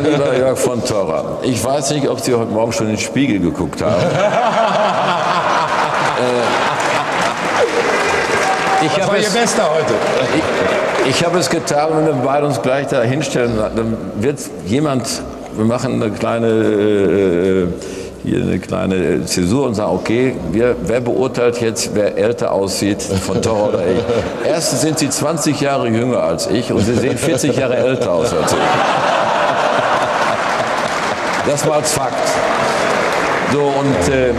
Lieber Jörg von Torra, ich weiß nicht, ob Sie heute Morgen schon in den Spiegel geguckt haben. äh, ich Das war Ihr es, Bester heute. ich, ich habe es getan, wenn wir beide uns gleich da hinstellen, dann wird jemand, wir machen eine kleine, äh, hier eine kleine Zäsur und sagen, okay, wir, wer beurteilt jetzt, wer älter aussieht, von Torra oder ich? Erstens sind Sie 20 Jahre jünger als ich und Sie sehen 40 Jahre älter aus als ich. Das mal als Fakt. So, und äh,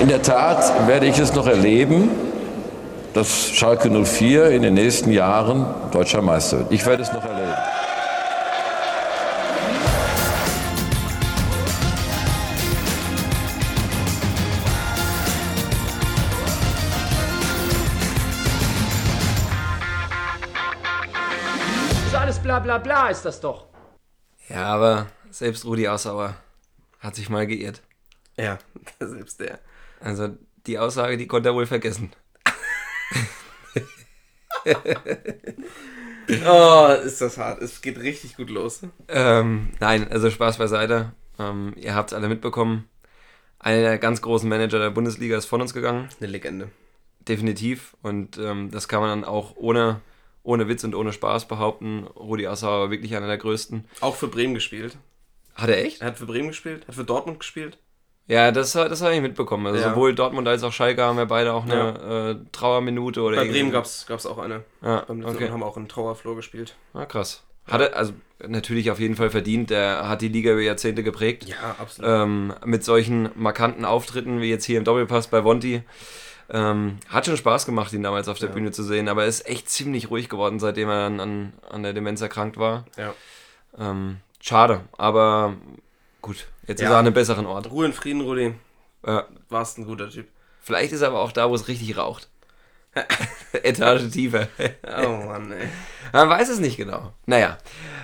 in der Tat werde ich es noch erleben, dass Schalke 04 in den nächsten Jahren deutscher Meister wird. Ich werde es noch erleben. Das ist alles bla bla bla, ist das doch. Ja, aber selbst Rudi Assauer hat sich mal geirrt. Ja, selbst der. Also die Aussage, die konnte er wohl vergessen. Oh, ist das hart. Es geht richtig gut los. Ähm, nein, also Spaß beiseite. Ähm, ihr habt es alle mitbekommen. Einer der ganz großen Manager der Bundesliga ist von uns gegangen. Eine Legende. Definitiv. Und ähm, das kann man dann auch ohne, ohne Witz und ohne Spaß behaupten. Rudi Assauer war wirklich einer der größten. Auch für Bremen gespielt. Hat er echt? Er hat für Bremen gespielt, hat für Dortmund gespielt. Ja, das, das habe ich mitbekommen. Also Ja. sowohl Dortmund als auch Schalke haben ja beide auch eine äh, Trauerminute oder Bei Bremen gab es auch eine. Ja, Beim okay. Haben auch einen Trauerflor gespielt. Ah, krass. Hat er, also natürlich auf jeden Fall verdient. Der hat die Liga über Jahrzehnte geprägt. Ja, absolut. Ähm, mit solchen markanten Auftritten wie jetzt hier im Doppelpass bei Vonti. Ähm, hat schon Spaß gemacht, ihn damals auf der Bühne zu sehen, aber er ist echt ziemlich ruhig geworden, seitdem er dann an, an der Demenz erkrankt war. Ja. Ähm, schade, aber gut, jetzt ist Ja. er an einem besseren Ort. Ruhe in Frieden, Rudi. Äh, Warst ein guter Typ. vielleicht ist er aber auch da, wo es richtig raucht. Etage tiefer. Oh Mann, ey. Man weiß es nicht genau. Naja.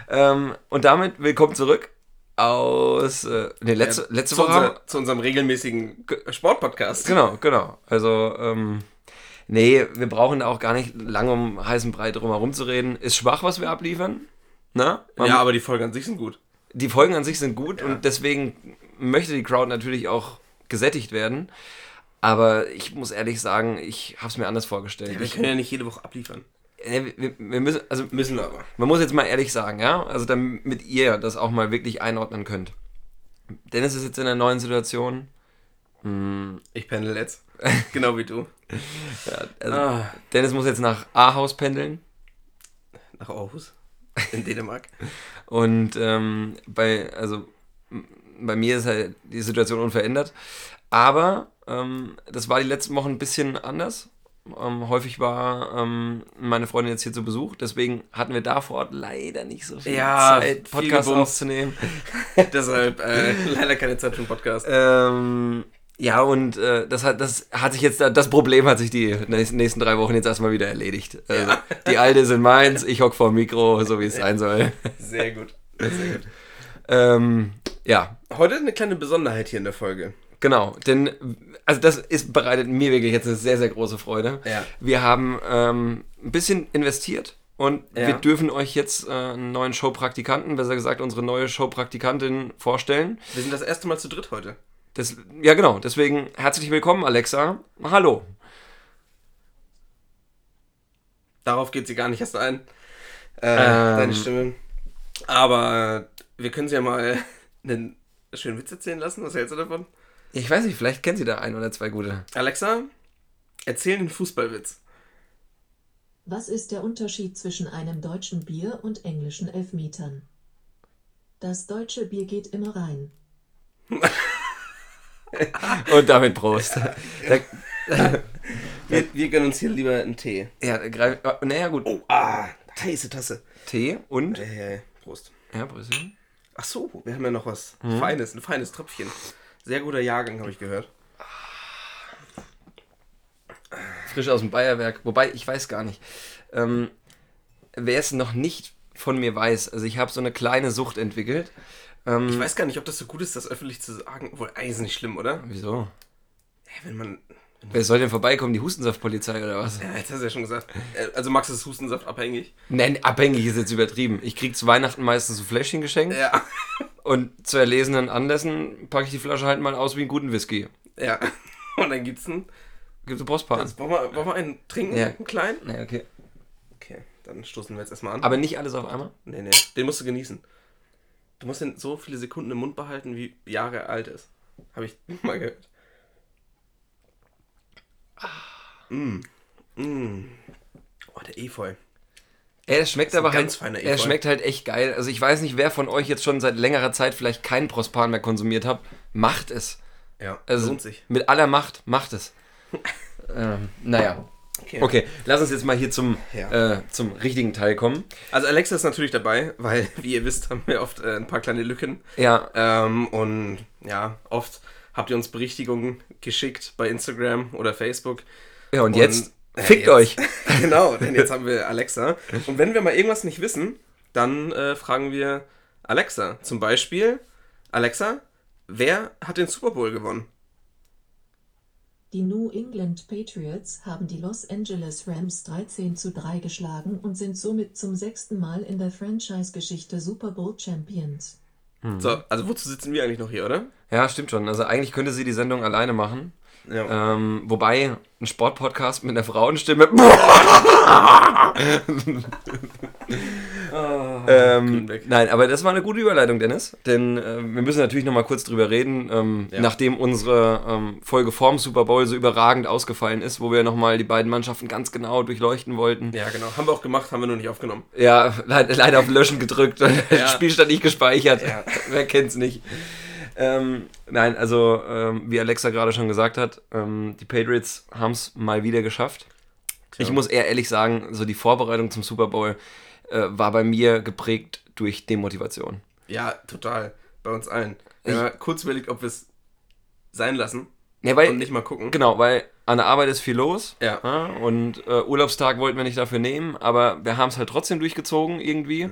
Ähm, und damit willkommen zurück aus. Äh, nee, letzte, letzte zu, Woche. unser, zu unserem regelmäßigen Sportpodcast. Genau, genau. Also, ähm, nee, wir brauchen da auch gar nicht lange um heißen Brei drum herum zu reden. Ist schwach, was wir abliefern. Na? Man- Ja, aber die Folgen an sich sind gut. Die Folgen an sich sind gut und deswegen möchte die Crowd natürlich auch gesättigt werden. Aber ich muss ehrlich sagen, ich habe es mir anders vorgestellt. Wir ich, können ja nicht jede Woche abliefern. wir, wir müssen, also Müssen wir aber. man muss jetzt mal ehrlich sagen, ja, also damit ihr das auch mal wirklich einordnen könnt. Dennis ist jetzt in einer neuen Situation. Ich pendel jetzt. genau wie du. Also, Ah, Dennis muss jetzt nach Ahaus pendeln. nach Aarhus. In Dänemark. Und ähm, bei, also, bei mir ist halt die Situation unverändert. Aber ähm, das war die letzten Wochen ein bisschen anders. Ähm, häufig war ähm, meine Freundin jetzt hier zu Besuch, deswegen hatten wir da vor Ort leider nicht so viel Ja, Zeit, gebumst. aufzunehmen. Deshalb äh, leider keine Zeit für einen Podcast. Ähm, ja, und äh, das, hat, das hat sich jetzt, das Problem hat sich die nächsten, drei Wochen jetzt erstmal wieder erledigt. Also, Die alte sind meins, ich hock vor dem Mikro, so wie es sein soll. Sehr gut. Sehr gut. Ähm, ja, Heute eine kleine Besonderheit hier in der Folge. Genau, denn also das ist bereitet mir wirklich jetzt eine sehr, sehr große Freude. Ja. Wir haben ähm, ein bisschen investiert und Ja. wir dürfen euch jetzt äh, einen neuen Showpraktikanten, besser gesagt unsere neue Showpraktikantin vorstellen. Wir sind das erste Mal zu dritt heute. Das, ja, genau, deswegen herzlich willkommen, Alexa. Hallo. Darauf geht sie gar nicht erst ein. Äh, Ähm. Deine Stimme. Aber wir können sie ja mal einen schönen Witz erzählen lassen. Was hältst du davon? Ich weiß nicht, vielleicht kennt sie da ein oder zwei gute. Alexa, erzähl den Fußballwitz. Was ist der Unterschied zwischen einem deutschen Bier und englischen Elfmetern? Das deutsche Bier geht immer rein. Und damit Prost. Wir, wir gönnen uns hier lieber einen Tee. ja, greif, oh, naja, gut. Oh, ah, heiße Tasse. Tee und? Äh, Prost. Ja, Brüssel. Ach so, wir haben ja noch was Mhm. Feines, ein feines Tröpfchen. Sehr guter Jahrgang, habe ich gehört. frisch aus dem Bayerwerk. Wobei, ich weiß gar nicht. Ähm, wer es noch nicht von mir weiß, also ich habe so eine kleine Sucht entwickelt. Ähm, Ich weiß gar nicht, ob das so gut ist, das öffentlich zu sagen. Obwohl, eigentlich ist nicht schlimm, oder? Wieso? Ja, wenn man, Wer soll denn vorbeikommen? Die Hustensaftpolizei oder was? Ja, jetzt hast du ja schon gesagt. Äh, Also Max ist Hustensaft abhängig. Nein, abhängig ist jetzt übertrieben. Ich krieg zu Weihnachten meistens so Fläschchen geschenkt Ja. und zu erlesenen Anlässen packe ich die Flasche halt mal aus wie einen guten Whisky. Ja. Und dann gibt's einen. Gibt es Brustpaaren? Jetzt wollen wir, wollen wir einen trinken? Ja. Einen kleinen? Nee, okay. Okay, dann stoßen wir jetzt erstmal an. Aber nicht alles auf einmal? Nee, nee, den musst du genießen. Du musst den so viele Sekunden im Mund behalten, wie Jahre er alt ist. Habe ich mal gehört. Mm. Mm. Oh, der Efeu. Es schmeckt aber ganz halt, er schmeckt halt echt geil. Also ich weiß nicht, wer von euch jetzt schon seit längerer Zeit vielleicht keinen Prospan mehr konsumiert hat. Macht es. Ja, Also lohnt sich. mit aller Macht, macht es. ähm, naja. Okay. Okay, lass uns jetzt mal hier zum, Ja. äh, zum richtigen Teil kommen. Also Alexa ist natürlich dabei, weil, wie ihr wisst, haben wir oft äh, ein paar kleine Lücken. Ja, Ähm, und ja, oft habt ihr uns Berichtigungen geschickt bei Instagram oder Facebook. ja und, Und, jetzt äh, fickt jetzt- euch. genau, denn jetzt haben wir Alexa. Und wenn wir mal irgendwas nicht wissen, dann äh, fragen wir Alexa. Zum Beispiel, Alexa, wer hat den Super Bowl gewonnen? Die New England Patriots haben die Los Angeles Rams 13 zu 3 geschlagen und sind somit zum sechsten Mal in der Franchise-Geschichte Super Bowl Champions. So, also wozu sitzen wir eigentlich noch hier, oder? Ja, stimmt schon. Also eigentlich könnte sie die Sendung alleine machen. Ja. Ähm, wobei, ein Sportpodcast mit einer Frauenstimme. ähm, Grünweg. nein, aber das war eine gute Überleitung, Dennis. Denn äh, wir müssen natürlich noch mal kurz drüber reden, ähm, Ja. nachdem unsere ähm, Folge vorm Super Bowl so überragend ausgefallen ist, wo wir noch mal die beiden Mannschaften ganz genau durchleuchten wollten. ja, genau. Haben wir auch gemacht, haben wir nur nicht aufgenommen. Ja, leid, leider auf Löschen gedrückt, Ja. Spielstand nicht gespeichert. Ja. Wer kennt's nicht? Ähm, nein, also ähm, wie Alexa gerade schon gesagt hat, ähm, die Patriots haben es mal wieder geschafft. Ich muss eher ehrlich sagen, so die Vorbereitung zum Super Bowl äh, war bei mir geprägt durch Demotivation. Ja, total. Bei uns allen. Wir haben kurz überlegt, ob wir es sein lassen Ja, weil, und nicht mal gucken. Genau, weil an der Arbeit ist viel los. Ja. und äh, Urlaubstag wollten wir nicht dafür nehmen, aber wir haben es halt trotzdem durchgezogen irgendwie.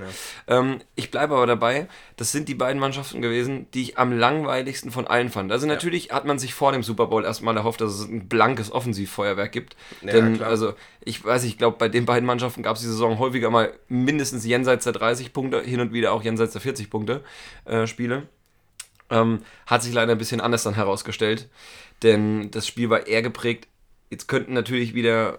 Ähm, ich bleibe aber dabei, das sind die beiden Mannschaften gewesen, die ich am langweiligsten von allen fand. Also natürlich hat man sich vor dem Super Bowl erstmal erhofft, dass es ein blankes Offensivfeuerwerk gibt. Ja, Denn, klar. also, ich weiß, ich glaube, bei den beiden Mannschaften gab es die Saison häufiger mal mindestens jenseits der 30 Punkte, hin und wieder auch jenseits der 40 Punkte äh, Spiele. Ähm, hat sich leider ein bisschen anders dann herausgestellt, denn das Spiel war eher geprägt. Jetzt könnten natürlich wieder äh,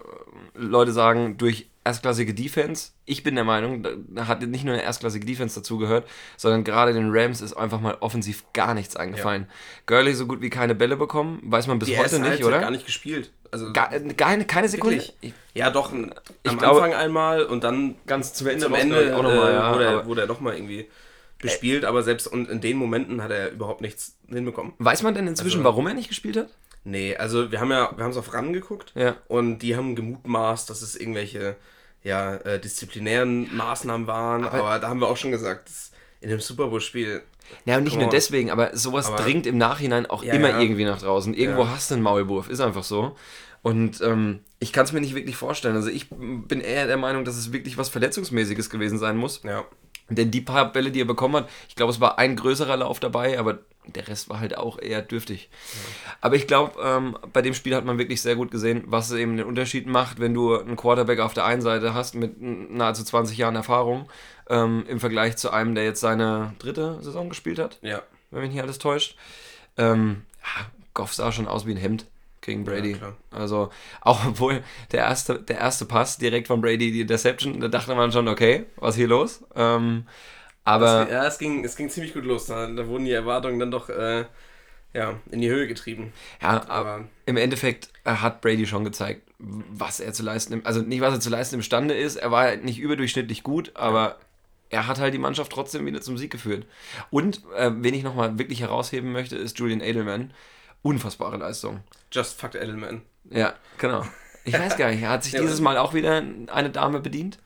Leute sagen, durch erstklassige Defense. Ich bin der Meinung, da- hat nicht nur eine erstklassige Defense dazugehört, sondern gerade den Rams ist einfach mal offensiv gar nichts eingefallen. Gurley so gut wie keine Bälle bekommen, weiß man bis Die heute nicht, oder? gar nicht gespielt. Also Gar, gar, keine Sekunde. Wirklich? Ich, Ja, doch, am glaube- Anfang einmal und dann ganz zum Ende, zum Ende auch nochmal, äh, ja. wurde, er, aber- wurde er nochmal irgendwie bespielt, aber selbst und in den Momenten hat er überhaupt nichts hinbekommen. Weiß man denn inzwischen, Also- warum er nicht gespielt hat? Nee, also wir haben ja, wir haben es auf RAN geguckt Ja. und die haben gemutmaßt, dass es irgendwelche ja, äh, disziplinären Maßnahmen waren, aber, da haben wir auch schon gesagt, in dem Super Bowl-Spiel Ja, und nicht nur deswegen, aber sowas Aber- dringt im Nachhinein auch Ja, immer irgendwie nach draußen. Irgendwo hast du einen Maulwurf, ist einfach so. Und ähm, ich kann es mir nicht wirklich vorstellen. Also ich bin eher der Meinung, dass es wirklich was Verletzungsmäßiges gewesen sein muss. ja, Denn die paar Bälle, die er bekommen hat, ich glaube, es war ein größerer Lauf dabei, aber der Rest war halt auch eher dürftig. Aber ich glaube, ähm, bei dem Spiel hat man wirklich sehr gut gesehen, was eben den Unterschied macht, wenn du einen Quarterback auf der einen Seite hast mit nahezu 20 Jahren Erfahrung ähm, im Vergleich zu einem, der jetzt seine dritte Saison gespielt hat ja, wenn mich nicht alles täuscht. Ähm, ja, Goff sah schon aus wie ein Hemd gegen Brady. klar. also, auch obwohl der erste, der erste Pass direkt von Brady, die Interception, da dachte man schon, okay, was ist hier los? Ähm, aber ja, es ging, es ging ziemlich gut los. Da, da wurden die Erwartungen dann doch äh, ja, in die Höhe getrieben. ja, aber im Endeffekt äh, hat Brady schon gezeigt, was er zu leisten, also nicht was er zu leisten imstande ist. Er war nicht überdurchschnittlich gut, aber er hat halt die Mannschaft trotzdem wieder zum Sieg geführt. Und äh, wen ich nochmal wirklich herausheben möchte, ist Julian Edelman. Unfassbare Leistung. just fucked Edelman. Ja, genau. Ich weiß gar nicht, hat sich Ja, dieses Mal auch wieder eine Dame bedient?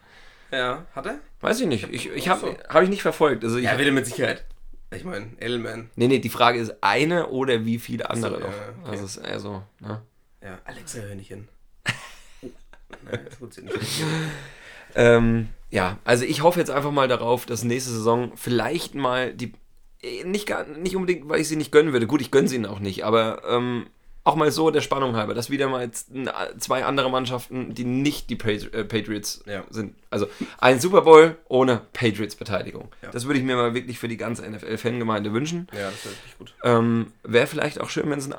Ja, hat er? Weiß ich nicht. Ich, ich habe so. hab ich nicht verfolgt. Also ich, Ja, wieder mit Sicherheit. Ich meine, Edelman. nee, nee, die Frage ist eine oder wie viele andere so, noch. ja, okay. Also ist eher so. Ne? Ja, Alexa, hör nicht hin. Oh, Nein, das funktioniert nicht. Ähm, ja, also ich hoffe jetzt einfach mal darauf, dass nächste Saison vielleicht mal die. Eh, Nicht, gar, nicht unbedingt, weil ich sie nicht gönnen würde. Gut, ich gönne sie ihnen auch nicht, aber ähm, auch mal so der Spannung halber, dass wieder mal n- zwei andere Mannschaften, die nicht die äh, Patriots Ja. sind. Also ein Super Bowl ohne Patriots-Beteiligung. Ja. Das würde ich mir mal wirklich für die ganze NFL-Fangemeinde wünschen. Ja, das wäre wirklich gut. Ähm, Wäre vielleicht auch schön, wenn es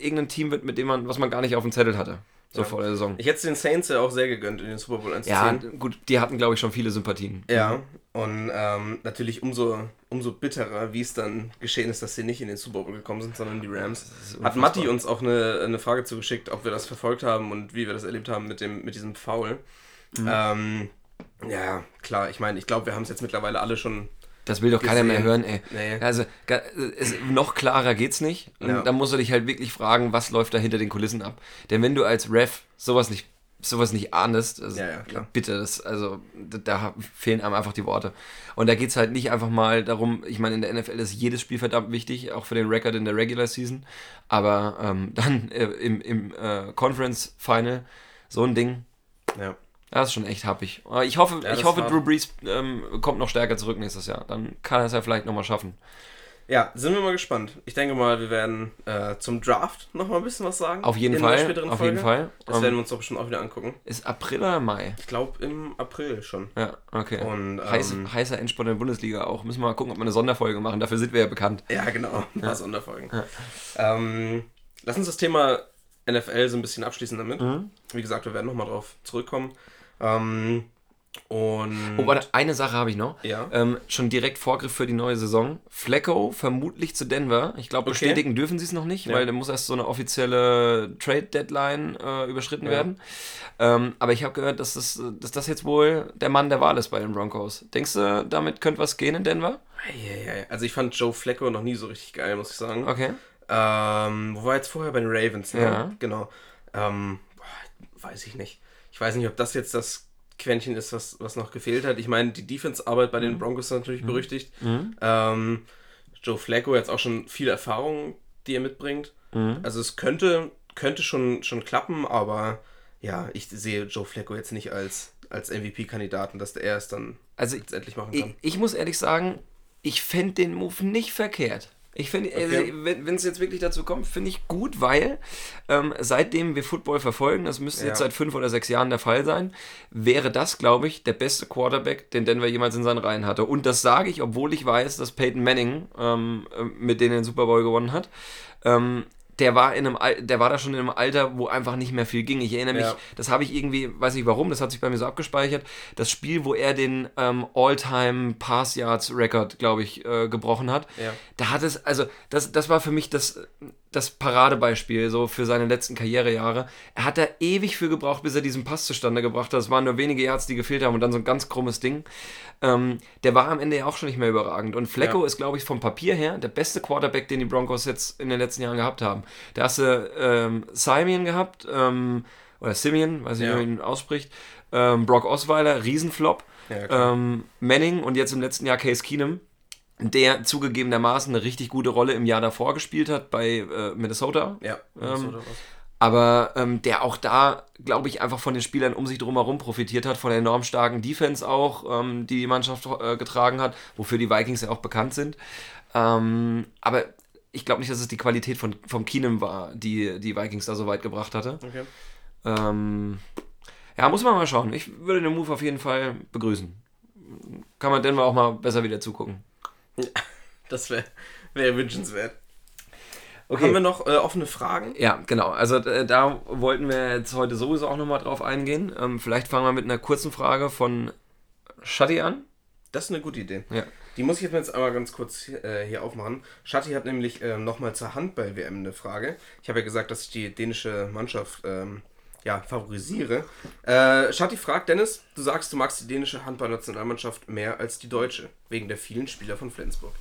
irgendein Team wird, mit dem man, was man gar nicht auf dem Zettel hatte. So Ja. vor der Saison. Ich hätte es den Saints ja auch sehr gegönnt, in den Super Bowl Ja, einzuziehen. gut, die hatten, glaube ich, schon viele Sympathien. Ja, und ähm, natürlich umso, umso bitterer, wie es dann geschehen ist, dass sie nicht in den Super Bowl gekommen sind, sondern die Rams. Hat. Matti uns auch eine, eine Frage zugeschickt, ob wir das verfolgt haben und wie wir das erlebt haben mit, dem, mit diesem Foul. Mhm. Ähm, ja, klar, ich meine, ich glaube, wir haben es jetzt mittlerweile alle schon. Das will doch keiner mehr Gesehen. hören, ey. Nee. Also, es, noch klarer geht's nicht. Und Ja. da musst du dich halt wirklich fragen, was läuft da hinter den Kulissen ab. Denn wenn du als Ref sowas nicht, sowas nicht ahnest, also, Ja, ja, bitte, das, also, da, da fehlen einem einfach die Worte. Und da geht's halt nicht einfach mal darum, ich meine, in der NFL ist jedes Spiel verdammt wichtig, auch für den Record in der Regular Season. Aber ähm, dann äh, im, im äh, Conference Final so ein Ding, Ja. Das ist schon echt happig. Aber Ich hoffe, Ja, ich hoffe Drew Brees ähm, kommt noch stärker zurück nächstes Jahr. Dann kann er es ja vielleicht nochmal schaffen. Ja, sind wir mal gespannt. Ich denke mal, wir werden äh, zum Draft noch mal ein bisschen was sagen. Auf jeden Fall. Auf Folge. jeden Fall. Das Ähm, werden wir uns doch bestimmt auch wieder angucken. ist April oder Mai? Ich glaube im April schon. Ja, okay. Und, Heiß, ähm, heißer Endspurt in der Bundesliga auch. Müssen wir mal gucken, ob wir eine Sonderfolge machen. Dafür sind wir ja bekannt. Ja, genau. Ein paar Sonderfolgen. Ähm, lass uns das Thema NFL so ein bisschen abschließen damit. Mhm. Wie gesagt, wir werden nochmal drauf zurückkommen. Ähm, und. Oh, warte, eine Sache habe ich noch. Ja. Ähm, schon direkt Vorgriff für die neue Saison. Flecko vermutlich zu Denver. Ich glaube, Okay. bestätigen dürfen sie es noch nicht, Ja. weil da muss erst so eine offizielle Trade-Deadline äh, überschritten Ja. werden. Ähm, aber ich habe gehört, dass das, dass das jetzt wohl der Mann der Wahl ist bei den Broncos. Denkst du, damit könnte was gehen in Denver? Also ich fand Joe Flacco noch nie so richtig geil, muss ich sagen. Okay. Ähm, wo war er jetzt vorher bei den Ravens? Ne? Ja. Genau. Ähm, weiß ich nicht. Ich weiß nicht, ob das jetzt das Quäntchen ist, was, was noch gefehlt hat. Ich meine, die Defense-Arbeit bei den Mhm. Broncos ist natürlich berüchtigt. Ähm, Joe Flacco jetzt auch schon viel Erfahrung, die er mitbringt. Mhm. Also es könnte, könnte schon, schon klappen, aber ja, ich sehe Joe Flacco jetzt nicht als, als MVP-Kandidaten, dass er es dann Also letztendlich machen Ich, kann. ich muss ehrlich sagen, ich fände den Move nicht verkehrt. Ich finde, also, Okay. wenn es jetzt wirklich dazu kommt, finde ich gut, weil ähm, seitdem wir Football verfolgen, das müsste jetzt Ja. seit fünf oder sechs Jahren der Fall sein, wäre das, glaube ich, der beste Quarterback, den Denver jemals in seinen Reihen hatte. Und das sage ich, obwohl ich weiß, dass Peyton Manning ähm, äh, mit denen den Super Bowl gewonnen hat. Ähm, der war in einem Al der war da schon in einem Alter, wo einfach nicht mehr viel ging. Ich erinnere mich, Ja. das habe ich irgendwie, weiß nicht warum, das hat sich bei mir so abgespeichert. Das Spiel, wo er den ähm, All-Time Pass Yards Record, glaube ich, äh, gebrochen hat. Ja. Da hat es, also das, das war für mich das, das Paradebeispiel so für seine letzten Karrierejahre. Er hat da ewig für gebraucht, bis er diesen Pass zustande gebracht hat. Es waren nur wenige Yards, die gefehlt haben und dann so ein ganz krummes Ding. Ähm, der war am Ende ja auch schon nicht mehr überragend. Und Flecko Ja. ist, glaube ich, vom Papier her der beste Quarterback, den die Broncos jetzt in den letzten Jahren gehabt haben. Da hast du ähm, Simeon gehabt, ähm, oder Simeon, weiß nicht, Ja. wie man ihn ausspricht. Ähm, Brock Osweiler, Riesenflop. Ja, ähm, Manning und jetzt im letzten Jahr Case Keenum, der zugegebenermaßen eine richtig gute Rolle im Jahr davor gespielt hat bei äh, Minnesota. ja, ähm, so oder was. Aber ähm, der auch da, glaube ich, einfach von den Spielern um sich drumherum profitiert hat, von der enorm starken Defense auch, ähm, die die Mannschaft äh, getragen hat, wofür die Vikings ja auch bekannt sind. Ähm, aber ich glaube nicht, dass es die Qualität von, vom Keenum war, die die Vikings da so weit gebracht hatte. Okay. Ähm, ja, muss man mal schauen. Ich würde den Move auf jeden Fall begrüßen. Kann man Denver auch mal besser wieder zugucken. Das wäre wär wünschenswert. Okay. Haben wir noch äh, offene Fragen? Ja, genau. Also äh, da wollten wir jetzt heute sowieso auch nochmal drauf eingehen. Ähm, vielleicht fangen wir mit einer kurzen Frage von Shadi an. Das ist eine gute Idee. Ja. Die muss ich jetzt einmal ganz kurz hier, äh, hier aufmachen. Shati hat nämlich ähm, nochmal zur Handball-WM eine Frage. Ich habe ja gesagt, dass ich die dänische Mannschaft ähm, ja, favorisiere. Äh, Shati fragt, Dennis, du sagst, du magst die dänische Handballnationalmannschaft mehr als die deutsche, wegen der vielen Spieler von Flensburg.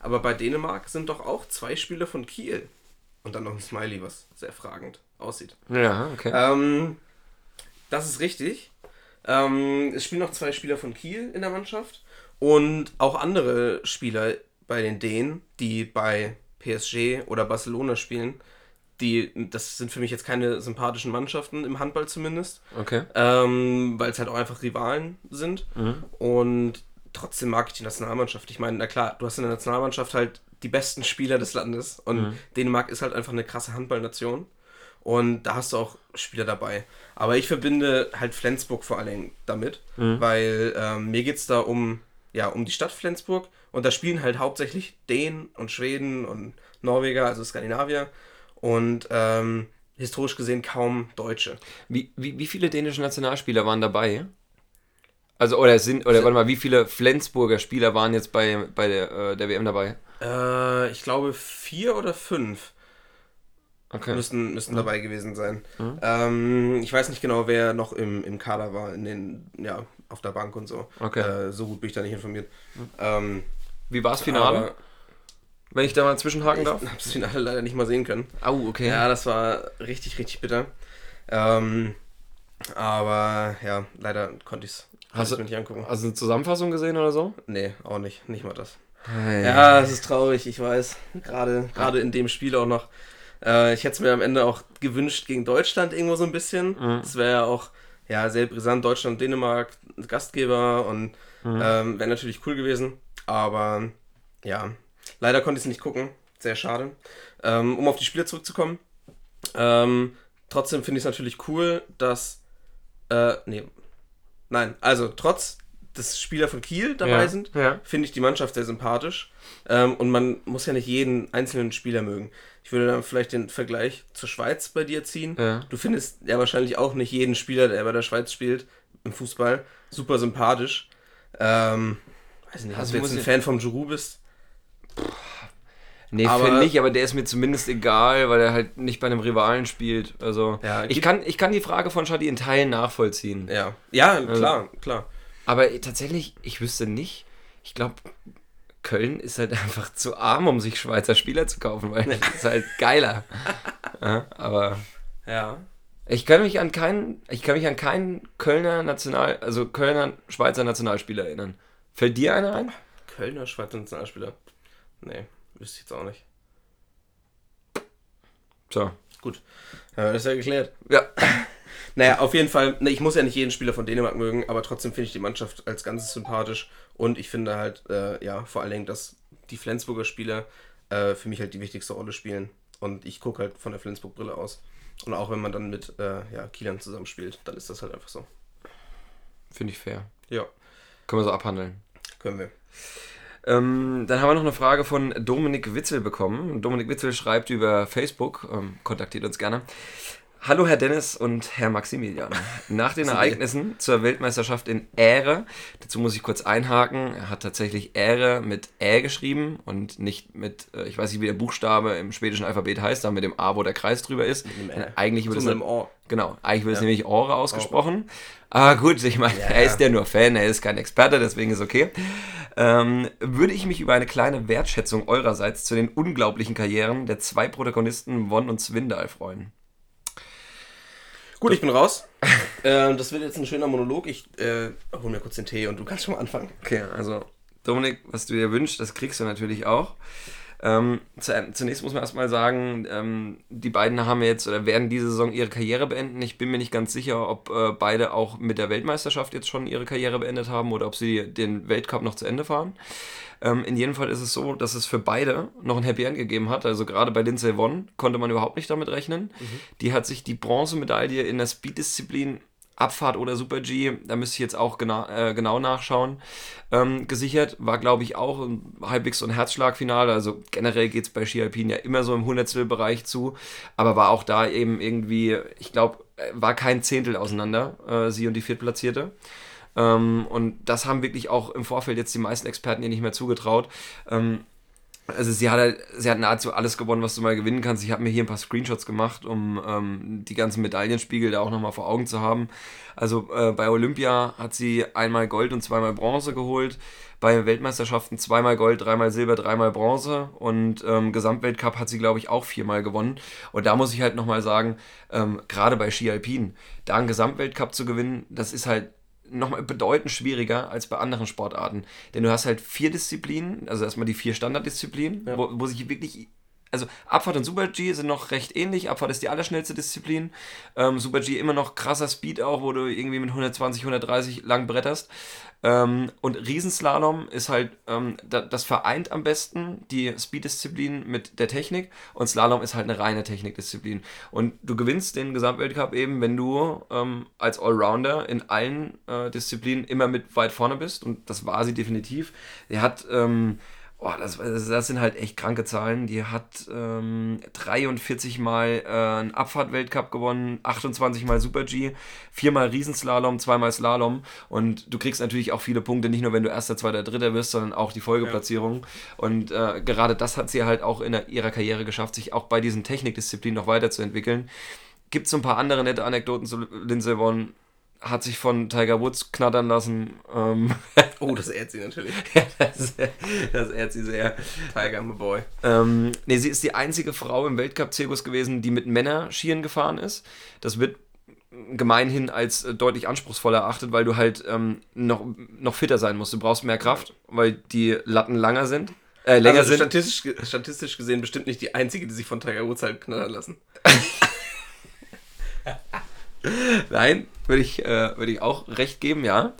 Aber bei Dänemark sind doch auch zwei Spieler von Kiel. Und dann noch ein Smiley, was sehr fragend aussieht. Ja, okay. Ähm, das ist richtig. Ähm, es spielen noch zwei Spieler von Kiel in der Mannschaft und auch andere Spieler bei den Dänen, die bei PSG oder Barcelona spielen. Die, das sind für mich jetzt keine sympathischen Mannschaften, im Handball zumindest, okay. ähm, weil es halt auch einfach Rivalen sind. Und trotzdem mag ich die Nationalmannschaft. Ich meine, na klar, du hast in der Nationalmannschaft halt die besten Spieler des Landes und Dänemark ist halt einfach eine krasse Handballnation. Und da hast du auch Spieler dabei. Aber ich verbinde halt Flensburg vor allem damit, Mhm. weil ähm, mir geht es da um, ja, um die Stadt Flensburg und da spielen halt hauptsächlich Dänen und Schweden und Norweger, also Skandinavier und ähm, historisch gesehen kaum Deutsche. Wie, wie, wie viele dänische Nationalspieler waren dabei? Also, oder sind, oder warte mal, wie viele Flensburger Spieler waren jetzt bei, bei der, äh, der WM dabei? Äh, ich glaube vier oder fünf Okay. müssten, müssten dabei gewesen sein. Ähm, ich weiß nicht genau, wer noch im, im Kader war, in den, ja, auf der Bank und so. Okay. Äh, so gut bin ich da nicht informiert. Ähm, Wie war das Finale? Wenn ich da mal zwischenhaken ich darf? habe das Finale leider nicht mal sehen können. Au, okay. Ja, das war richtig, richtig bitter. Ähm, aber ja, leider konnte ich es Hast du- mir nicht angucken. Hast du eine Zusammenfassung gesehen oder so? Nee, auch nicht. Nicht mal das. Ja. Ja, es ist traurig, ich weiß. Gerade, gerade in dem Spiel auch noch. Äh, ich hätte es mir am Ende auch gewünscht gegen Deutschland irgendwo so ein bisschen. Das wäre ja auch ja, sehr brisant. Deutschland, Dänemark, Gastgeber und ähm, wäre natürlich cool gewesen. Aber ja, leider konnte ich es nicht gucken. Sehr schade. Ähm, um auf die Spiele zurückzukommen. Ähm, trotzdem finde ich es natürlich cool, dass. Äh, nee. Nein, also trotz dass Spieler von Kiel dabei Ja, sind, ja. finde ich die Mannschaft sehr sympathisch. Ähm, und man muss ja nicht jeden einzelnen Spieler mögen. Ich würde dann vielleicht den Vergleich zur Schweiz bei dir ziehen. Ja. Du findest ja wahrscheinlich auch nicht jeden Spieler, der bei der Schweiz spielt, im Fußball, super sympathisch. Ähm, weiß nicht, Also ob du jetzt ein Fan vom Giroud bist. Nee, finde ich, aber der ist mir zumindest egal, weil er halt nicht bei einem Rivalen spielt. Also, Ja, ich, kann, ich kann die Frage von Shadi in Teilen nachvollziehen. Ja, ja, klar, klar. Aber tatsächlich, ich wüsste nicht. Ich glaube, Köln ist halt einfach zu arm, um sich Schweizer Spieler zu kaufen, weil das ist halt geiler. ja, aber Ja. ich kann mich an keinen, ich kann mich an keinen Kölner National, also Kölner Schweizer Nationalspieler erinnern. Fällt dir einer ein? Kölner Schweizer Nationalspieler. Nee, wüsste ich jetzt auch nicht. So. Gut. Ja, das ist ja geklärt. Ja. Naja, auf jeden Fall, ne, ich muss ja nicht jeden Spieler von Dänemark mögen, aber trotzdem finde ich die Mannschaft als Ganzes sympathisch und ich finde halt, äh, ja, vor allen Dingen, dass die Flensburger Spieler äh, für mich halt die wichtigste Rolle spielen und ich gucke halt von der Flensburg-Brille aus. Und auch wenn man dann mit äh, ja, Kielern zusammenspielt, dann ist das halt einfach so. Finde ich fair. Ja, Können wir so abhandeln. können wir. Ähm, dann haben wir noch eine Frage von Dominik Witzel bekommen. Dominik Witzel schreibt über Facebook, ähm, kontaktiert uns gerne. Hallo Herr Dennis und Herr Maximilian. Nach den Ereignissen zur Weltmeisterschaft in Ähre, dazu muss ich kurz einhaken, er hat tatsächlich Ähre mit Ä geschrieben und nicht mit, äh, ich weiß nicht, wie der Buchstabe im schwedischen Alphabet heißt, da mit dem A, wo der Kreis drüber ist. Eigentlich So wird es mit dem. Genau, eigentlich wird es nämlich Ore ausgesprochen. Aber gut, ich meine, er ist ja nur Fan, er ist kein Experte, deswegen ist okay. Ähm, würde ich mich über eine kleine Wertschätzung eurerseits zu den unglaublichen Karrieren der zwei Protagonisten Won und Swindal freuen. Gut, ich bin raus. ähm, das wird jetzt ein schöner Monolog. Ich äh, hol mir kurz den Tee und du kannst schon mal anfangen. Okay, also Dominik, was du dir wünschst, das kriegst du natürlich auch. Ähm, zu, zunächst muss man erstmal sagen, ähm, die beiden haben jetzt oder werden diese Saison ihre Karriere beenden. Ich bin mir nicht ganz sicher, ob äh, beide auch mit der Weltmeisterschaft jetzt schon ihre Karriere beendet haben oder ob sie den Weltcup noch zu Ende fahren. Ähm, in jedem Fall ist es so, dass es für beide noch ein Happy End gegeben hat. Also gerade bei Lindsay Vonn konnte man überhaupt nicht damit rechnen. Die hat sich die Bronzemedaille in der Speed-Disziplin Abfahrt oder Super G, da müsste ich jetzt auch genau, äh, genau nachschauen, ähm, gesichert. War, glaube ich, auch ein, halbwegs so ein Herzschlagfinale. Also generell geht es bei Ski Alpin ja immer so im Hundertstel-Bereich zu. Aber war auch da eben irgendwie, ich glaube, war kein Zehntel auseinander, äh, sie und die Viertplatzierte. Ähm, und das haben wirklich auch im Vorfeld jetzt die meisten Experten ihr nicht mehr zugetraut. Ähm, also sie hat, halt, sie hat nahezu alles gewonnen, was du mal gewinnen kannst. Ich habe mir hier ein paar Screenshots gemacht, um ähm, die ganzen Medaillenspiegel da auch nochmal vor Augen zu haben. Also äh, bei Olympia hat sie einmal Gold und zweimal Bronze geholt. Bei Weltmeisterschaften zweimal Gold, dreimal Silber, dreimal Bronze. Und ähm, Gesamtweltcup hat sie, glaube ich, auch viermal gewonnen. Und da muss ich halt nochmal sagen, ähm, gerade bei Ski Alpin, da einen Gesamtweltcup zu gewinnen, das ist halt nochmal bedeutend schwieriger als bei anderen Sportarten. Denn du hast halt vier Disziplinen, also erstmal die vier Standarddisziplinen, wo, wo sich wirklich also Abfahrt und Super G sind noch recht ähnlich. Abfahrt ist die allerschnellste Disziplin. Ähm, Super G immer noch krasser Speed auch, wo du irgendwie mit 120, 130 lang bretterst. Ähm, und Riesenslalom ist halt, ähm, da, das vereint am besten die Speed-Disziplin mit der Technik und Slalom ist halt eine reine Technikdisziplin. Und du gewinnst den Gesamtweltcup eben, wenn du ähm, als Allrounder in allen äh, Disziplinen immer mit weit vorne bist und das war sie definitiv. Er hat ähm, Oh, das, das sind halt echt kranke Zahlen. Die hat ähm, 43 Mal äh, einen Abfahrt-Weltcup gewonnen, 28 Mal Super-G, viermal Riesenslalom, zweimal Slalom. Und du kriegst natürlich auch viele Punkte, nicht nur wenn du Erster, Zweiter, Dritter wirst, sondern auch die Folgeplatzierung. Ja. Und äh, gerade das hat sie halt auch in der, ihrer Karriere geschafft, sich auch bei diesen Technikdisziplinen noch weiterzuentwickeln. Gibt es so ein paar andere nette Anekdoten zu Lindsay Vonn hat sich von Tiger Woods knattern lassen. Ähm oh, das ehrt sie natürlich. das, das ehrt sie sehr. Tiger, my boy. Ähm, nee, sie ist die einzige Frau im Weltcup-Zirkus gewesen, die mit Männerschieren gefahren ist. Das wird gemeinhin als äh, deutlich anspruchsvoller erachtet, weil du halt ähm, noch, noch fitter sein musst. Du brauchst mehr Kraft, weil die Latten langer sind. Äh, länger also sind. Statistisch, statistisch gesehen bestimmt nicht die einzige, die sich von Tiger Woods halt knattern lassen. Nein, würde ich, äh, würd ich auch recht geben, ja.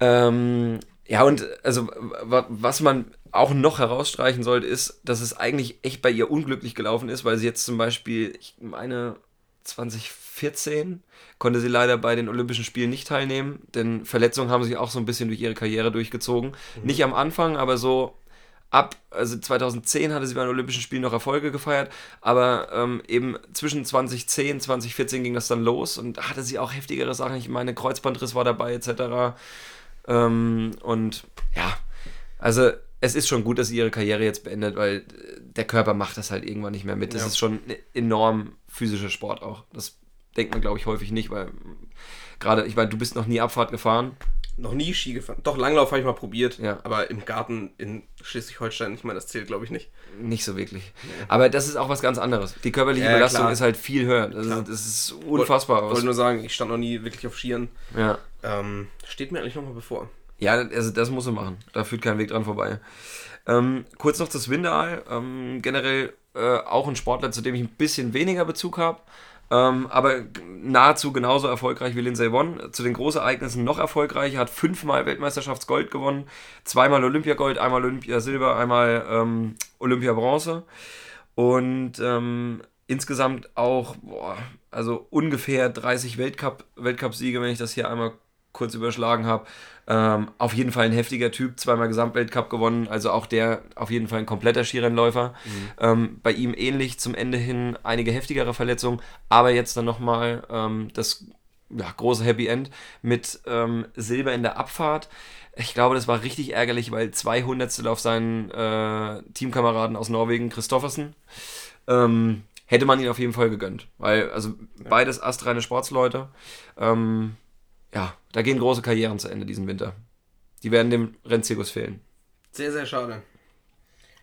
Ähm, ja, und also was man auch noch herausstreichen sollte, ist, dass es eigentlich echt bei ihr unglücklich gelaufen ist, weil sie jetzt zum Beispiel, ich meine, 2014 konnte sie leider bei den Olympischen Spielen nicht teilnehmen, denn Verletzungen haben sich auch so ein bisschen durch ihre Karriere durchgezogen. Mhm. Nicht am Anfang, aber so ab, also 2010 hatte sie bei den Olympischen Spielen noch Erfolge gefeiert, aber ähm, eben zwischen 2010 und 2014 ging das dann los und hatte sie auch heftigere Sachen. Ich meine, Kreuzbandriss war dabei etc. Ähm, und ja, also es ist schon gut, dass sie ihre Karriere jetzt beendet, weil der Körper macht das halt irgendwann nicht mehr mit. Das ja. ist schon ein enorm physischer Sport auch. Das denkt man, glaube ich, häufig nicht, weil gerade, ich meine, du bist noch nie Abfahrt gefahren noch nie Ski gefahren. Doch, Langlauf habe ich mal probiert, ja. aber im Garten in Schleswig-Holstein, ich meine, das zählt, glaube ich, nicht. Nicht so wirklich. Nee. Aber das ist auch was ganz anderes. Die körperliche ja, Belastung klar. ist halt viel höher. Das, ist, das ist unfassbar. Ich wollte nur sagen, ich stand noch nie wirklich auf Skiern. Ja. Ähm, steht mir eigentlich nochmal bevor. Ja, also das muss er machen. Da führt kein Weg dran vorbei. Ähm, kurz noch das Winderal. Ähm, generell äh, auch ein Sportler, zu dem ich ein bisschen weniger Bezug habe. Ähm, aber nahezu genauso erfolgreich wie Lindsay Vonn. Zu den Großereignissen noch erfolgreicher, hat fünfmal Weltmeisterschaftsgold gewonnen, zweimal Olympiagold, einmal Olympiasilber, einmal ähm, Olympiabronze. Und ähm, insgesamt auch, boah, also ungefähr 30 Weltcup, Weltcup-Siege, wenn ich das hier einmal kurz überschlagen habe. Ähm, auf jeden Fall ein heftiger Typ, zweimal Gesamtweltcup gewonnen, also auch der auf jeden Fall ein kompletter Skirennläufer. Mhm. Ähm, bei ihm ähnlich zum Ende hin einige heftigere Verletzungen, aber jetzt dann nochmal ähm, das ja, große Happy End mit ähm, Silber in der Abfahrt. Ich glaube, das war richtig ärgerlich, weil zwei Hundertstel auf seinen äh, Teamkameraden aus Norwegen, Christoffersen, ähm, hätte man ihn auf jeden Fall gegönnt. Weil, also ja. beides astreine Sportsleute. Ähm, ja, da gehen große Karrieren zu Ende diesen Winter. Die werden dem Rennzirkus fehlen. Sehr, sehr schade.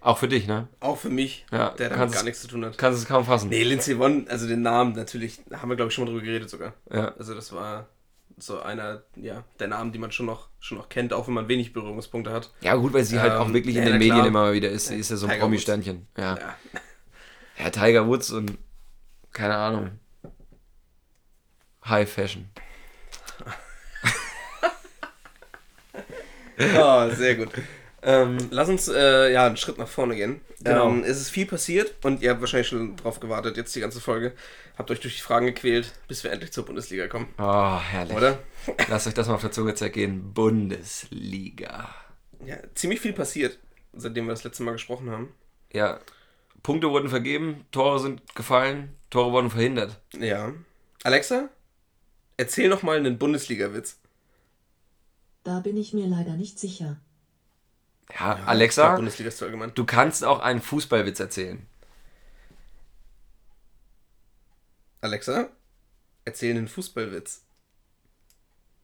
Auch für dich, ne? Auch für mich, ja, der damit gar nichts zu tun hat. Kannst es kaum fassen. Nee, Lindsay Vonn, also den Namen natürlich, haben wir glaube ich schon mal drüber geredet sogar. Ja. Also das war so einer ja, der Namen, die man schon noch, schon noch kennt, auch wenn man wenig Berührungspunkte hat. Ja gut, weil sie halt ähm, auch wirklich ja, in den Medien klar. immer wieder ist. Sie ist ja so ein Promi-Sternchen. Ja. ja. Ja, Tiger Woods und keine Ahnung. High Fashion. Oh, sehr gut. Ähm, Lass uns äh, ja einen Schritt nach vorne gehen. Genau. Ähm, es ist viel passiert und ihr habt wahrscheinlich schon drauf gewartet, jetzt die ganze Folge. Habt euch durch die Fragen gequält, bis wir endlich zur Bundesliga kommen. Oh, herrlich. Oder? Lasst euch das mal auf der Zunge zergehen. Bundesliga. Ja, ziemlich viel passiert, seitdem wir das letzte Mal gesprochen haben. Ja, Punkte wurden vergeben, Tore sind gefallen, Tore wurden verhindert. Ja. Alexa, erzähl noch mal einen Bundesliga-Witz. Da bin ich mir leider nicht sicher. Ja, ja Alexa, du kannst auch einen Fußballwitz erzählen. Alexa, erzähl einen Fußballwitz.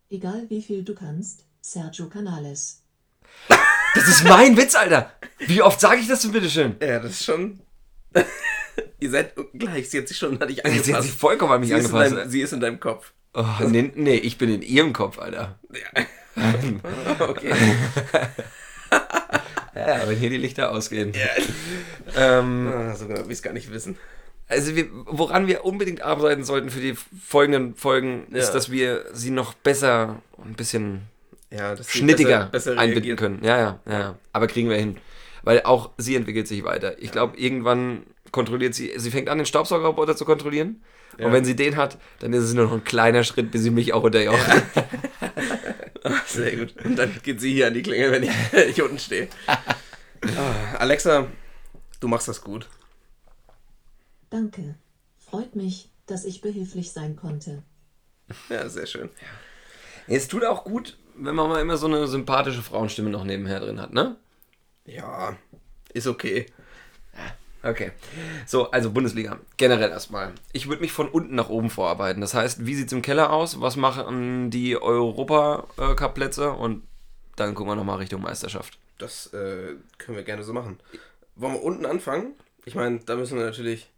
Egal wie viel du kannst, Sergio Canales. Das ist mein Witz, Alter. Wie oft sage ich das denn bitteschön? Ja, das ist schon. Ihr seid gleich. Sie hat sich schon an dich angepasst. Sie hat sich vollkommen an mich sie angepasst. Ist deinem, sie ist in deinem Kopf. Oh, nee, nee, ich bin in ihrem Kopf, Alter. Ja. okay. Ja, ja, wenn hier die Lichter ausgehen. Ähm, Ah, so genau, wie es gar nicht wissen. also wir, woran wir unbedingt arbeiten sollten für die folgenden Folgen, ist, Ja. dass wir sie noch besser, ein bisschen Ja, schnittiger besser, besser einbinden können. Ja, ja, ja, ja. Aber kriegen wir hin. Weil auch sie entwickelt sich weiter. Ich glaube, irgendwann kontrolliert sie, sie fängt an, den Staubsaugerroboter zu kontrollieren. Ja. Und wenn sie den hat, dann ist es nur noch ein kleiner Schritt, bis sie mich auch unterjocht. Sehr gut. Und dann geht sie hier an die Klingel, wenn ich, ich unten stehe. Ah, Alexa, du machst das gut. Danke. Freut mich, dass ich behilflich sein konnte. Ja, sehr schön. Es tut auch gut, wenn man mal immer so eine sympathische Frauenstimme noch nebenher drin hat, ne? Ja, ist okay. Okay. So, also Bundesliga. Generell erstmal. Ich würde mich von unten nach oben vorarbeiten. Das heißt, wie sieht es im Keller aus? Was machen die Europa-Cup-Plätze? Und dann gucken wir nochmal Richtung Meisterschaft. Das äh, können wir gerne so machen. Wollen wir unten anfangen? Ich meine, da müssen wir natürlich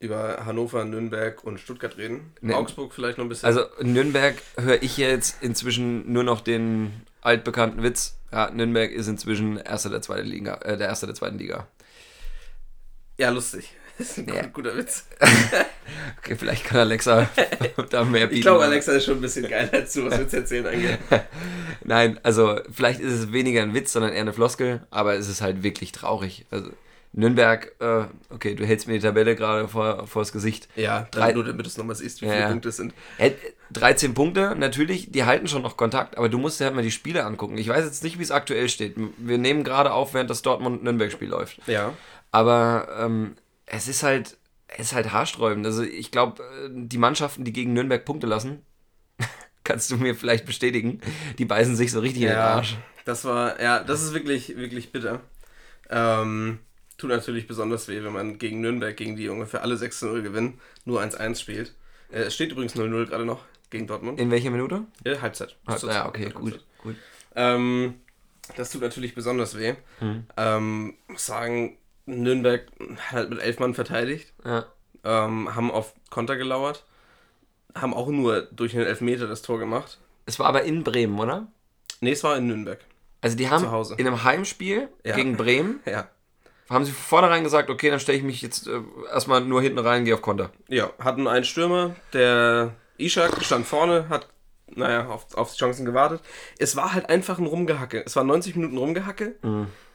über Hannover, Nürnberg und Stuttgart reden. Nee. Augsburg vielleicht noch ein bisschen. Also Nürnberg höre ich jetzt inzwischen nur noch den altbekannten Witz. Ja, Nürnberg ist inzwischen erster der zweiten Liga, äh, der erste der zweiten Liga. Ja, lustig. Das ist ein Ja. gut- guter Witz. Okay, vielleicht kann Alexa da mehr bieten. Ich glaube, Alexa ist schon ein bisschen geiler dazu, was Witz erzählen angeht. Nein, also vielleicht ist es weniger ein Witz, sondern eher eine Floskel, aber es ist halt wirklich traurig. Also Nürnberg, äh, okay, du hältst mir die Tabelle gerade vor, vors Gesicht. Ja, Drei- nur damit du es nochmal siehst, wie Ja, viele. Punkte es sind. Äh, 13 Punkte, natürlich, die halten schon noch Kontakt, aber du musst dir halt mal die Spiele angucken. Ich weiß jetzt nicht, wie es aktuell steht. Wir nehmen gerade auf, während das Dortmund-Nürnberg-Spiel läuft. Ja. Aber ähm, es ist halt, es ist halt haarsträubend. Also ich glaube, äh, die Mannschaften, die gegen Nürnberg Punkte lassen, kannst du mir vielleicht bestätigen, die beißen sich so richtig in den Ja, Arsch. das war, ja, das ist wirklich, wirklich bitter. Ähm, tut natürlich besonders weh, wenn man gegen Nürnberg, gegen die ungefähr alle 6-0 gewinnen, nur 1-1 spielt. Äh, es steht übrigens 0-0 gerade noch gegen Dortmund. In welcher Minute? Ja, Halbzeit. Ah, Zur ja, okay, Halbzeit. gut, gut. Ähm, das tut natürlich besonders weh. Hm. Ähm, muss sagen, Nürnberg hat halt mit elf Mann verteidigt, Ja. ähm, haben auf Konter gelauert, haben auch nur durch einen Elfmeter das Tor gemacht. Es war aber in Bremen, oder? Nee, es war in Nürnberg. Also die haben Zu Hause. in einem Heimspiel Ja. gegen Bremen, Ja. haben sie von vornherein gesagt, okay, dann stelle ich mich jetzt äh, erstmal nur hinten rein, gehe auf Konter. Ja, hatten einen Stürmer, der Ishak stand vorne, hat, naja, auf, auf Chancen gewartet. Es war halt einfach ein Rumgehacke. Es war 90 Minuten Rumgehacke.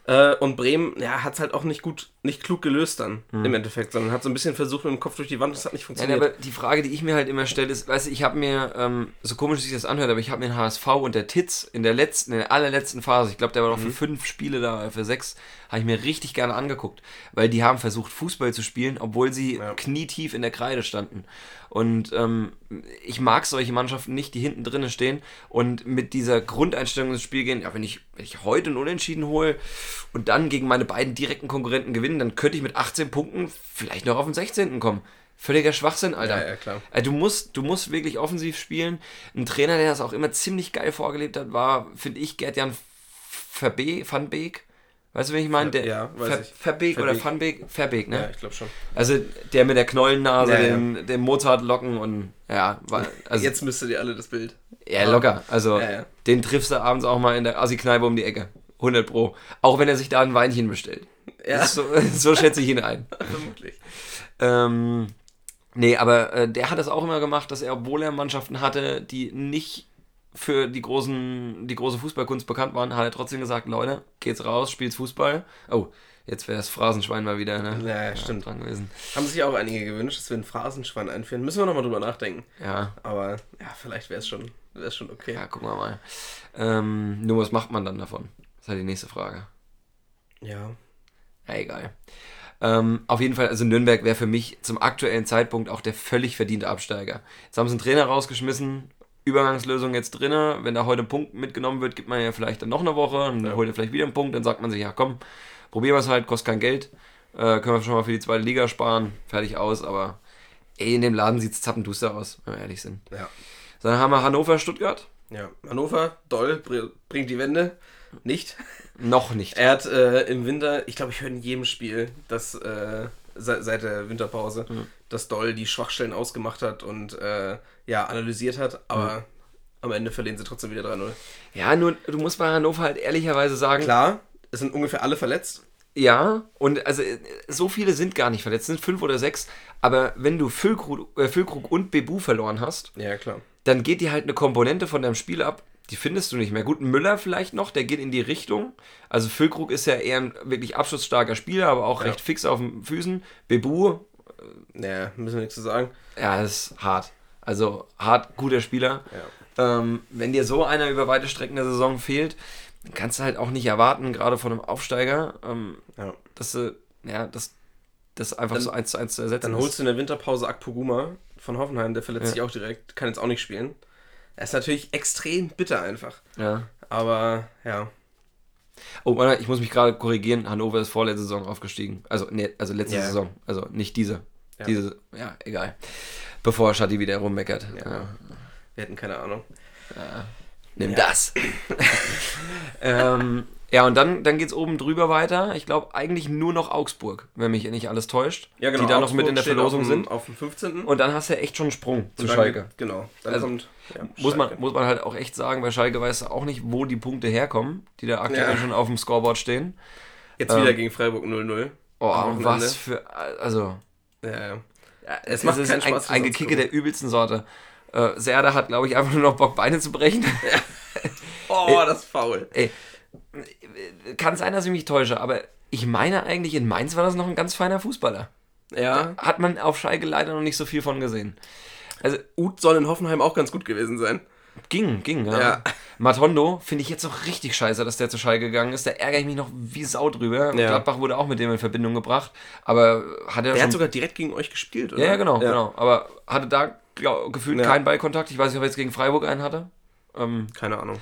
Äh, und Bremen, ja, hat es halt auch nicht gut, nicht klug gelöst dann im Endeffekt, sondern hat so ein bisschen versucht mit dem Kopf durch die Wand, das hat nicht Ja, funktioniert. aber die Frage, die ich mir halt immer stelle, ist, weißt du, ich habe mir, ähm, so komisch sich das anhört, aber ich habe mir den HSV und der Titz in der letzten, in der allerletzten Phase, ich glaube, der war noch für fünf Spiele da, für sechs, habe ich mir richtig gerne angeguckt, weil die haben versucht, Fußball zu spielen, obwohl sie Ja. knietief in der Kreide standen. Und ähm, ich mag solche Mannschaften nicht, die hinten drinnen stehen und mit dieser Grundeinstellung ins Spiel gehen, ja, wenn ich, wenn ich heute einen Unentschieden hole und dann gegen meine beiden direkten Konkurrenten gewinnen, dann könnte ich mit 18 Punkten vielleicht noch auf den 16. kommen. Völliger Schwachsinn, Alter. Ja, ja, klar. Also du musst, du musst wirklich offensiv spielen. Ein Trainer, der das auch immer ziemlich geil vorgelebt hat, war, finde ich, Gerd-Jan Verbe Van Beek. Weißt du, wen ich meine? Der Ja, Ver. Verbeek oder Verbeek. Van Beek? Verbeek, ne? ja, ich glaube schon. Also der mit der Knollennase, Ja, ja. den, den Mozart-Locken und ja, war, also Jetzt müsstet ihr alle das Bild. ja, locker. Also Ja, den triffst du abends auch mal in der Assi-Kneipe um die Ecke. 100 Pro. Auch wenn er sich da ein Weinchen bestellt. Ja. So, so schätze ich ihn ein. Vermutlich. Ähm, nee, aber äh, der hat das auch immer gemacht, dass er, obwohl er Mannschaften hatte, die nicht für die, großen, die große Fußballkunst bekannt waren, hat er trotzdem gesagt, Leute, geht's raus, spielt's Fußball. Oh, jetzt wäre das Phrasenschwein mal wieder ne? Ja, ja, stimmt. dran gewesen. Haben sich auch einige gewünscht, dass wir einen Phrasenschwein einführen. Müssen wir nochmal drüber nachdenken. Ja, Aber ja, vielleicht wäre es schon, wär's schon okay. ja, gucken wir mal. Ähm, nur was macht man dann davon? Das ist halt die nächste Frage. Ja. Ja, egal. Ähm, auf jeden Fall, also Nürnberg wäre für mich zum aktuellen Zeitpunkt auch der völlig verdiente Absteiger. Jetzt haben sie einen Trainer rausgeschmissen, Übergangslösung jetzt drinne. Wenn da heute ein Punkt mitgenommen wird, gibt man ja vielleicht dann noch eine Woche und dann holt er vielleicht wieder einen Punkt. Dann sagt man sich, ja komm, probieren wir es halt, kostet kein Geld. Äh, können wir schon mal für die zweite Liga sparen, fertig aus. Aber ey, in dem Laden sieht es zappenduster aus, wenn wir ehrlich sind. Ja. So, dann haben wir Hannover, Stuttgart. Ja. Hannover, Doll, br- bringt die Wende. Nicht. Noch nicht. Er hat äh, im Winter, ich glaube, ich höre in jedem Spiel, dass äh, seit, seit der Winterpause, dass Doll die Schwachstellen ausgemacht hat und äh, ja, analysiert hat, aber am Ende verlieren sie trotzdem wieder 3-0. Ja, nur du musst bei Hannover halt ehrlicherweise sagen, Klar, es sind ungefähr alle verletzt. Ja, und also so viele sind gar nicht verletzt, es sind fünf oder sechs. Aber wenn du Füllkrug, äh, Füllkrug und Bebu verloren hast, Ja, klar. dann geht dir halt eine Komponente von deinem Spiel ab, die findest du nicht mehr. Gut, Müller vielleicht noch, der geht in die Richtung. Also Füllkrug ist ja eher ein wirklich abschlussstarker Spieler, aber auch Ja. recht fix auf den Füßen. Bebu, Naja, müssen wir nichts zu sagen. ja, ist hart. Also hart, guter Spieler. Ähm, wenn dir so einer über weite Strecken der Saison fehlt, dann kannst du halt auch nicht erwarten, gerade von einem Aufsteiger, ähm, Ja. dass du, ja, das, das einfach Dann- so eins zu eins zu ersetzen Dann holst du in der Winterpause Akpoguma von Hoffenheim, der verletzt Ja. sich auch direkt, kann jetzt auch nicht spielen. Er ist natürlich extrem bitter einfach. Ja. Aber ja. Oh, ich muss mich gerade korrigieren. Hannover ist vorletzte Saison aufgestiegen. Also, nee, also letzte Ja. Saison. Also nicht diese. Ja. Diese, ja, egal. Bevor Schatti wieder rummeckert. Ja. Ja. Wir hätten keine Ahnung. Nimm das. ähm, ja, und dann, dann geht es oben drüber weiter. Ich glaube eigentlich nur noch Augsburg, wenn mich nicht alles täuscht. Die da noch mit in der Verlosung auf dem, sind. Auf dem 15. Und dann hast du ja echt schon einen Sprung zu Schalke. geht- Genau. Dann Also, kommt. Ja, Muss man, Schalke. muss man halt auch echt sagen, bei Schalke weiß auch nicht, wo die Punkte herkommen, die da aktuell Ja. schon auf dem Scoreboard stehen. Jetzt wieder ähm, gegen Freiburg 0-0. Oh, was für. Also. Ja, ja. Es, macht ist keinen ein, Spaß, ein das Gekicke der übelsten Sorte. Äh, Serda hat, glaube ich, einfach nur noch Bock, Beine zu brechen. Oh, das ist faul. Ey, kann sein, dass ich mich täusche, aber ich meine eigentlich, in Mainz war das noch ein ganz feiner Fußballer. Ja. Hat man auf Schalke leider noch nicht so viel von gesehen. Also, Uth soll in Hoffenheim auch ganz gut gewesen sein. Ging, ging, ja. Ja. Matondo finde ich jetzt noch richtig scheiße, dass der zu Schalke gegangen ist. Da ärgere ich mich noch wie Sau drüber. Ja. Gladbach wurde auch mit dem in Verbindung gebracht, aber hat er Der schon hat sogar direkt gegen euch gespielt, oder? Ja, ja, genau, genau. Aber hatte da glaub, gefühlt Ja. keinen Ballkontakt. Ich weiß nicht, ob er jetzt gegen Freiburg einen hatte. Ähm, Keine Ahnung.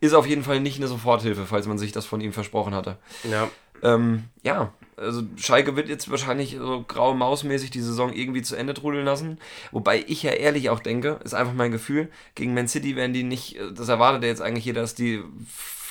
ist auf jeden Fall nicht eine Soforthilfe, falls man sich das von ihm versprochen hatte. Ja. Ähm, ja, also Schalke wird jetzt wahrscheinlich so graue Mausmäßig die Saison irgendwie zu Ende trudeln lassen. Wobei ich ja ehrlich auch denke, ist einfach mein Gefühl, gegen Man City werden die nicht, das erwartet ja jetzt eigentlich jeder, dass die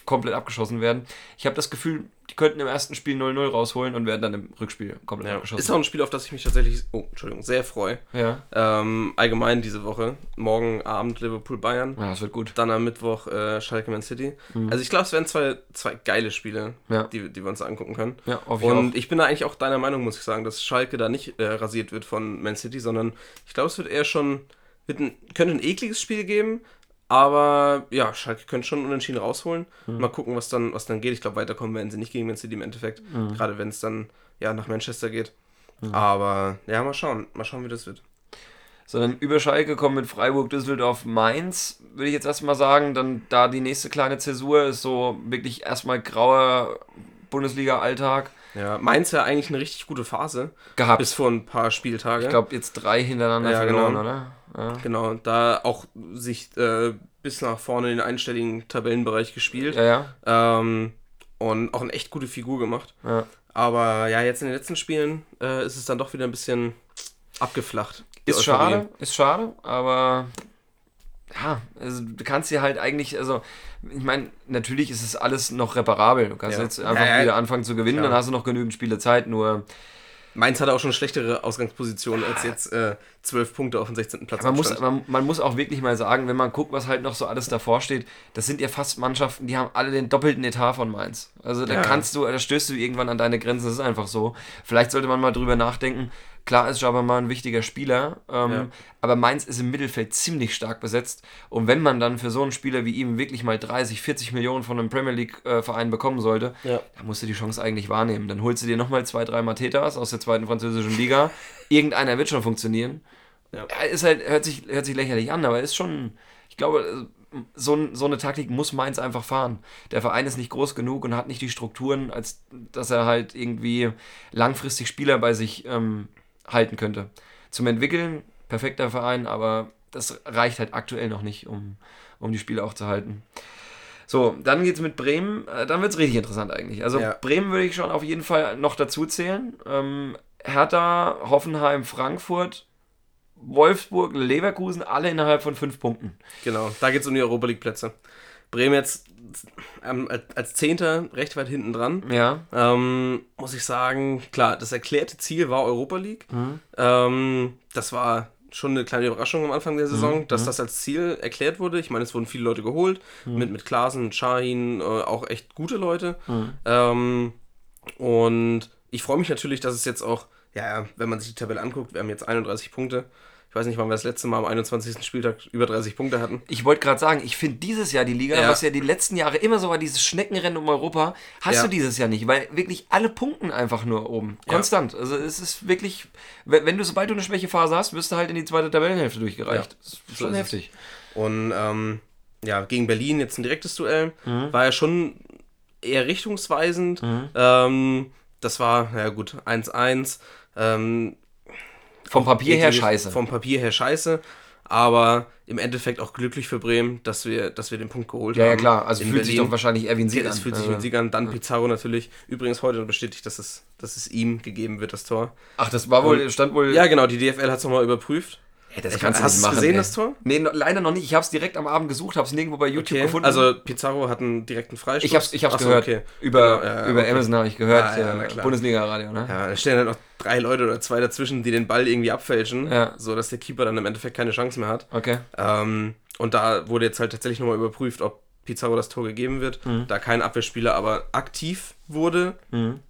komplett abgeschossen werden. Ich habe das Gefühl, die könnten im ersten Spiel 0-0 rausholen und werden dann im Rückspiel komplett ja. abgeschossen. Ist auch ein Spiel, auf das ich mich tatsächlich, oh, Entschuldigung, sehr freue. ja. Ähm, allgemein diese Woche. Morgen Abend Liverpool-Bayern. ja, das wird gut. Dann am Mittwoch äh, Schalke Man City. Also ich glaube, es werden zwei, zwei geile Spiele, Mhm. Ja. die, die wir uns angucken können. Ja, hoffe ich Und auch. ich bin da eigentlich auch deiner Meinung, muss ich sagen, dass Schalke da nicht äh, rasiert wird von Man City, sondern ich glaube, es wird eher schon, wird ein, könnte ein ekliges Spiel geben, aber ja, Schalke könnte schon unentschieden rausholen. Mhm. Mal gucken, was dann, was dann geht. Ich glaube, weiterkommen werden sie nicht gegen Man City im Endeffekt, Mhm. gerade wenn es dann ja nach Manchester geht. Aber ja, mal schauen, mal schauen, wie das wird. sondern über Schalke kommen mit Freiburg, Düsseldorf, Mainz, würde ich jetzt erstmal sagen. Dann da die nächste kleine Zäsur ist so wirklich erstmal grauer Bundesliga-Alltag Ja, Mainz ja eigentlich eine richtig gute Phase, gehabt. bis vor ein paar Spieltage. ich glaube, jetzt drei hintereinander Ja, verloren, genau. oder? Ja. Genau, da auch sich äh, bis nach vorne in den einstelligen Tabellenbereich gespielt. ja, ja. Ähm, und auch eine echt gute Figur gemacht. ja. Aber ja, jetzt in den letzten Spielen äh, ist es dann doch wieder ein bisschen abgeflacht. Ist Euphorie. schade, ist schade, aber ja, also du kannst dir halt eigentlich, also ich meine, natürlich ist es alles noch reparabel. Du kannst Ja. jetzt einfach ja. wieder anfangen zu gewinnen, Klar. dann hast du noch genügend Spiele Zeit, nur Mainz hatte auch schon schlechtere Ausgangspositionen als jetzt äh, 12 Punkte auf dem 16. Platz. Man muss, man, man muss auch wirklich mal sagen, wenn man guckt, was halt noch so alles davor steht, das sind ja fast Mannschaften, die haben alle den doppelten Etat von Mainz. Also da Ja. kannst du, da stößt du irgendwann an deine Grenzen, das ist einfach so. Vielleicht sollte man mal drüber nachdenken. Klar ist Jabba mal ein wichtiger Spieler, ähm, Ja. aber Mainz ist im Mittelfeld ziemlich stark besetzt. Und wenn man dann für so einen Spieler wie ihm wirklich mal 30, 40 Millionen von einem Premier League-Verein bekommen sollte, Ja. dann musst du die Chance eigentlich wahrnehmen. Dann holst du dir nochmal zwei, drei Matetas aus der zweiten französischen Liga. Irgendeiner wird schon funktionieren. Ja. Ja, ist halt, hört sich, hört sich lächerlich an, aber ist schon, ich glaube, so, ein- so eine Taktik muss Mainz einfach fahren. Der Verein ist nicht groß genug und hat nicht die Strukturen, als dass er halt irgendwie langfristig Spieler bei sich ähm, halten könnte. Zum Entwickeln, perfekter Verein, aber das reicht halt aktuell noch nicht, um, um die Spiele auch zu halten. So, dann geht's mit Bremen, äh, dann wird's richtig interessant eigentlich. Also Ja. Bremen würde ich schon auf jeden Fall noch dazu zählen. Ähm, Hertha, Hoffenheim, Frankfurt, Wolfsburg, Leverkusen, alle innerhalb von fünf Punkten. Genau, da geht es um die Europa League Plätze. Bremen jetzt ähm, als- Zehnter recht weit hinten dran. Ja, Ähm, muss ich sagen, klar, das erklärte Ziel war Europa League. Mhm. Ähm, das war schon eine kleine Überraschung am Anfang der Saison, dass das als Ziel erklärt wurde. Ich meine, es wurden viele Leute geholt, mit, mit Klaasen, Shahin, äh, auch echt gute Leute. Ähm, und ich freue mich natürlich, dass es jetzt auch, ja, wenn man sich die Tabelle anguckt, wir haben jetzt 31 Punkte. Ich weiß nicht, wann wir das letzte Mal am 21. Spieltag über 30 Punkte hatten. Ich wollte gerade sagen, ich finde dieses Jahr die Liga, Ja. was ja die letzten Jahre immer so war, dieses Schneckenrennen um Europa, hast Ja. du dieses Jahr nicht, weil wirklich alle punkten einfach nur oben. Ja. Konstant. Also es ist wirklich, wenn, du, sobald du eine Schwächephase hast, wirst du halt in die zweite Tabellenhälfte durchgereicht. Ja. Das ist So schon ist es. heftig. Und ähm, ja, gegen Berlin jetzt ein direktes Duell. Mhm. War ja schon eher richtungsweisend. Ähm, das war, ja gut, 1-1. Ähm, Vom Papier her scheiße. Vom Papier her scheiße. Aber im Endeffekt auch glücklich für Bremen, dass wir, dass wir den Punkt geholt ja, haben. ja klar, also in fühlt sich Berlin. doch wahrscheinlich eher wie ein Sieg Ja, an. es fühlt sich Also- mit Sieg an. Dann Pizarro natürlich. Übrigens heute bestätigt, dass es, dass es ihm gegeben wird, das Tor. Ach, das war wohl, stand wohl... Ja, genau, die DFL hat es nochmal überprüft. Ey, das Ich- kannst du hast nicht machen. gesehen, ey. das Tor? Nee, no, leider noch nicht. Ich habe es direkt am Abend gesucht, habe es nirgendwo bei YouTube Okay, gefunden. also Pizarro hat einen direkten Freistoß. ich habe es ich hab's gehört. okay. Über, Genau, ja, über okay. Amazon habe ich gehört. Ja, ja, äh. Bundesliga-Radio, ne? Ja, da stehen halt noch drei Leute oder zwei dazwischen, die den Ball irgendwie abfälschen, Ja. so dass der Keeper dann im Endeffekt keine Chance mehr hat. Okay. Ähm, und da wurde jetzt halt tatsächlich nochmal überprüft, ob Pizarro das Tor gegeben wird, Mhm. da kein Abwehrspieler aber aktiv wurde,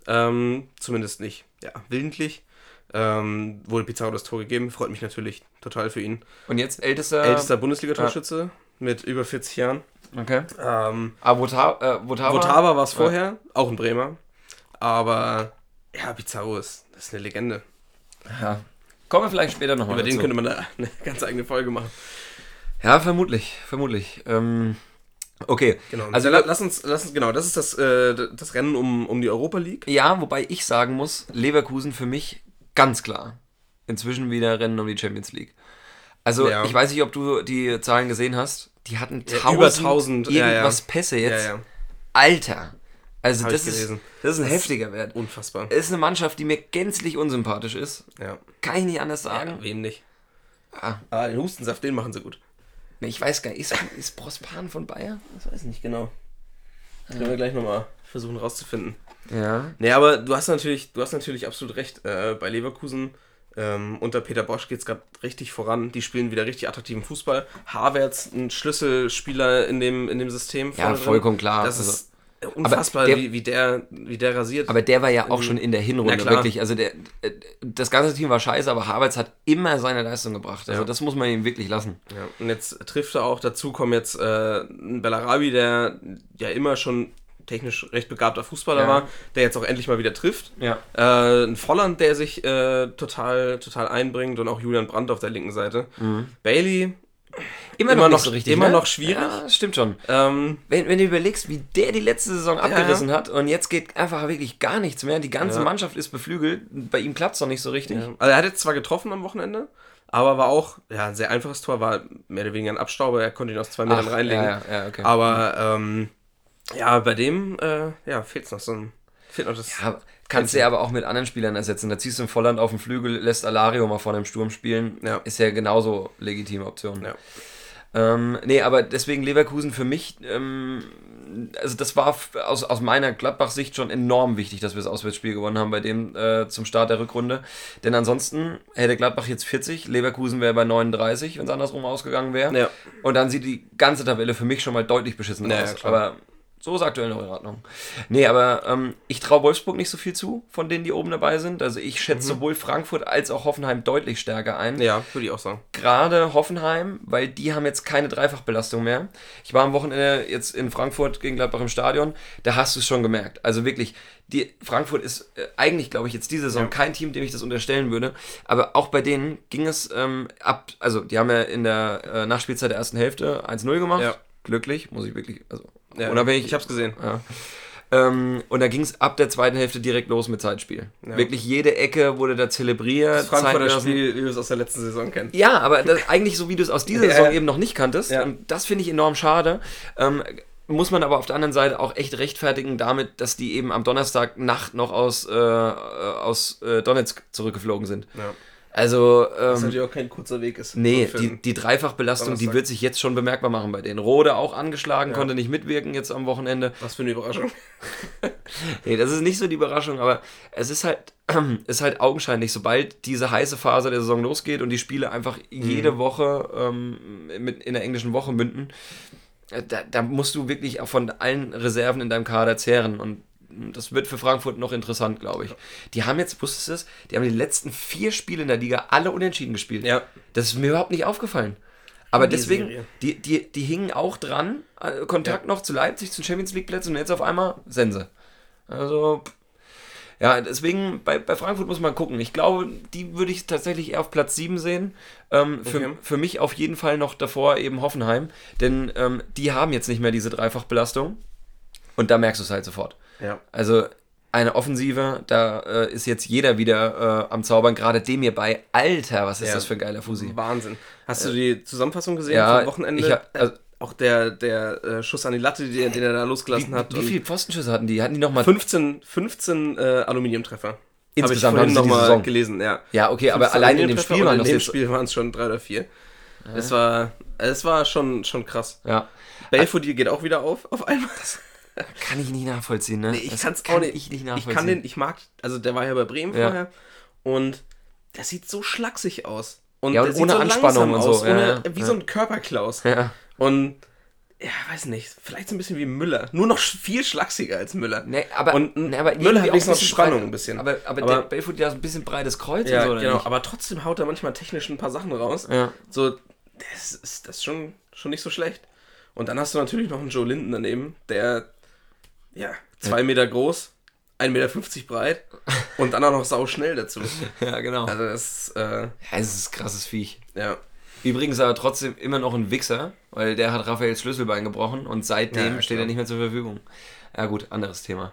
ähm, zumindest nicht ja, willentlich, ähm, wurde Pizarro das Tor gegeben. Freut mich natürlich total für ihn. Und jetzt ältester... Ältester Bundesliga-Torschütze mit über 40 Jahren. Okay. Ähm, Ah, Vota, äh, Votava? Votava war es vorher, auch ein Bremer. Aber ja, Pizarro ist, das ist eine Legende. Ja. Kommen wir vielleicht später nochmal Über den dazu. könnte man da eine ganz eigene Folge machen. Ja, vermutlich, vermutlich. Ähm, okay. Genau. Also, Also la- lass uns, lass uns, genau, das ist das, äh, das Rennen um, um die Europa League. ja, wobei ich sagen muss, Leverkusen für mich ganz klar. Inzwischen wieder Rennen um die Champions League. Also, Ja. ich weiß nicht, ob du die Zahlen gesehen hast. Die hatten Ja, tausend, über 1000, ja, irgendwas ja. Pässe jetzt. Ja, ja. Alter. Also, Hab das ist, das ist ein heftiger Wert. Unfassbar. Es ist eine Mannschaft, die mir gänzlich unsympathisch ist. Ja. Kann ich nicht anders sagen. ja. Wem nicht? Ah, Ah, den Hustensaft, den machen sie gut. nee, ich weiß gar nicht. Ist, ist Prospan von Bayern? Das weiß ich nicht genau. Das können wir gleich nochmal versuchen rauszufinden. Ja. Nee, aber du hast natürlich, du hast natürlich absolut recht. Äh, bei Leverkusen ähm, unter Peter Bosch geht es gerade richtig voran. Die spielen wieder richtig attraktiven Fußball. Havertz, ein Schlüsselspieler in dem, in dem System. Ja, drin. vollkommen klar. Das Also- ist unfassbar, der- wie, wie, der, wie der rasiert. Aber der war ja auch schon in der Hinrunde wirklich. Also der, äh, das ganze Team war scheiße, aber Havertz hat immer seine Leistung gebracht. Also Ja. das muss man ihm wirklich lassen. Ja, und jetzt trifft er auch, dazu kommen jetzt äh, ein Bellarabi, der ja immer schon technisch recht begabter Fußballer Ja. war, der jetzt auch endlich mal wieder trifft. Ja. Äh, ein Volland, der sich äh, total, total einbringt und auch Julian Brandt auf der linken Seite. Bailey, Immer, Immer noch, noch- so richtig. immer ne? noch schwierig. Ja, stimmt schon. ähm, Wenn, wenn du überlegst, wie der die letzte Saison abgerissen hat und jetzt geht einfach wirklich gar nichts mehr. Die ganze Ja. Mannschaft ist beflügelt. Bei ihm klappt es noch nicht so richtig. also er hat jetzt zwar getroffen am Wochenende, aber war auch ja, ein sehr einfaches Tor, war mehr oder weniger ein Abstauber, er konnte ihn aus zwei Metern Ach, reinlegen. ja, ja, ja, okay. Aber ähm, ja, bei dem äh, ja, fehlt noch so ein. Fehlt noch das. Ja, kannst du ja aber auch mit anderen Spielern ersetzen. Da ziehst du einen Volland auf den Flügel, lässt Alario mal vorne im Sturm spielen. Ja. Ist ja genauso legitime Option. Ja. Ähm, nee, aber deswegen Leverkusen für mich, ähm, also das war aus, aus meiner Gladbach-Sicht schon enorm wichtig, dass wir das Auswärtsspiel gewonnen haben bei dem äh, zum Start der Rückrunde. Denn ansonsten hätte Gladbach jetzt 40, Leverkusen wäre bei 39, wenn es andersrum ausgegangen wäre. Ja. Und dann sieht die ganze Tabelle für mich schon mal deutlich beschissen Ja, ja, aus. klar. aber so ist aktuell noch in Ordnung. Nee, aber ähm, ich traue Wolfsburg nicht so viel zu, von denen, die oben dabei sind. Also ich schätze sowohl Frankfurt als auch Hoffenheim deutlich stärker ein ja, würde ich auch sagen. gerade Hoffenheim, weil die haben jetzt keine Dreifachbelastung mehr. Ich war am Wochenende jetzt in Frankfurt gegen Gladbach im Stadion, da hast du es schon gemerkt. Also wirklich, die Frankfurt ist äh, eigentlich, glaube ich, jetzt diese Saison Ja. kein Team, dem ich das unterstellen würde. Aber auch bei denen ging es ähm, ab, also die haben ja in der äh, Nachspielzeit der ersten Hälfte 1-0 gemacht. Ja. Glücklich, muss ich wirklich, also Ja, unabhängig. Ich hab's gesehen. Ja. Ähm, und da ging es ab der zweiten Hälfte direkt los mit Zeitspiel. Ja. Wirklich jede Ecke wurde da zelebriert. Das Frankfurter. Spiel, wie wir es aus der letzten Saison kennen. Ja, aber das, eigentlich so, wie du es aus dieser Saison eben noch nicht kanntest. Und das finde ich enorm schade. Ähm, muss man aber auf der anderen Seite auch echt rechtfertigen damit, dass die eben am Donnerstag Nacht noch aus, äh, aus äh, Donetsk zurückgeflogen sind. Ja. Also, Was ähm, natürlich auch kein kurzer Weg ist. nee, die, die Dreifachbelastung, die wird sich jetzt schon bemerkbar machen bei denen. Rode auch angeschlagen, Ja. konnte nicht mitwirken jetzt am Wochenende. Was für eine Überraschung. nee, das ist nicht so die Überraschung, aber es ist halt, ist halt augenscheinlich, sobald diese heiße Phase der Saison losgeht und die Spiele einfach jede Woche ähm, mit, in der englischen Woche münden, äh, da, da musst du wirklich auch von allen Reserven in deinem Kader zehren und das wird für Frankfurt noch interessant, glaube ich. Die haben jetzt, wusstest du es, die haben die letzten vier Spiele in der Liga alle unentschieden gespielt. Ja. Das ist mir überhaupt nicht aufgefallen. Aber Die deswegen, Serie. die, die, die hingen auch dran, äh, Kontakt noch zu Leipzig, zu Champions League Plätzen und jetzt auf einmal Sense. Also, ja, deswegen bei, bei Frankfurt muss man gucken. Ich glaube, die würde ich tatsächlich eher auf Platz 7 sehen. Ähm, für, Okay. für mich auf jeden Fall noch davor eben Hoffenheim, denn ähm, die haben jetzt nicht mehr diese Dreifachbelastung und da merkst du es halt sofort. Ja. Also eine Offensive, da äh, ist jetzt jeder wieder äh, am Zaubern, gerade dem hier bei. Alter, was ist Ja. das für ein geiler Fusi? Wahnsinn. Hast du die Zusammenfassung gesehen Ja, vom Wochenende? hab- also- Äh, auch der, der äh, Schuss an die Latte, den, den er da losgelassen Wie, hat. wie viele Pfostenschüsse hatten die? Hatten die nochmal 15, 15 äh, Aluminiumtreffer. Insgesamt Habe ich vorhin nochmal gelesen, ja. Ja, okay, aber 15 allein in dem Spiel waren in das dem jetzt. Spiel waren es schon drei oder vier. Es war, es war schon, schon krass. Ja, Belfodil geht auch wieder auf, auf einmal. Kann ich nicht nachvollziehen, ne? Nee, ich Das kann's kann auch nicht. Ich nicht Ich nachvollziehen. kann den, ich mag, also der war ja bei Bremen Ja. vorher und der sieht so schlaksig aus. Und Ja, und der sieht ohne so Anspannung und so, aus, ohne, ja, wie so ein Körperklaus. Ja. Und ja, weiß nicht, vielleicht so ein bisschen wie Müller. Nur noch viel schlachsiger als Müller. Nee, aber, und nee, aber Müller hat wenigstens auch noch Spannung breit- ein bisschen. Aber, aber, Aber- der Belfort ja so ein bisschen breites Kreuz ja, und so, oder genau. nicht? Aber trotzdem haut er manchmal technisch ein paar Sachen raus. Ja. So, das ist, das ist schon, schon nicht so schlecht. Und dann hast du natürlich noch einen Joe Linden daneben, der, ja, zwei Meter groß, 1,50 Meter breit und dann auch noch sau schnell dazu. ja, genau. Also das, äh, ja, es ist ein krasses Viech. ja. Übrigens aber trotzdem immer noch ein Wichser, weil der hat Raphaels Schlüsselbein gebrochen und seitdem Ja, steht er nicht mehr zur Verfügung. Ja gut, anderes Thema.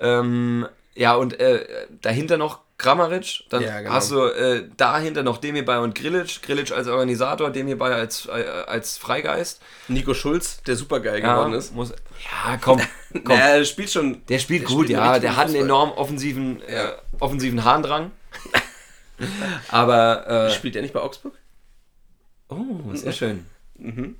Ähm, ja, und äh, dahinter noch Kramaric, dann Ja, genau. hast du äh, dahinter noch Demirbay und Grillic, Grillic als Organisator, Demirbay als, äh, als Freigeist. Nico Schulz, der super geil Ja, geworden ist. muss, ja komm, komm. Der spielt schon. Der spielt der gut, spielt ja. Der hat einen enorm offensiven, äh, offensiven Harndrang. Aber, äh, Spielt der nicht bei Augsburg? oh, sehr schön. Mhm.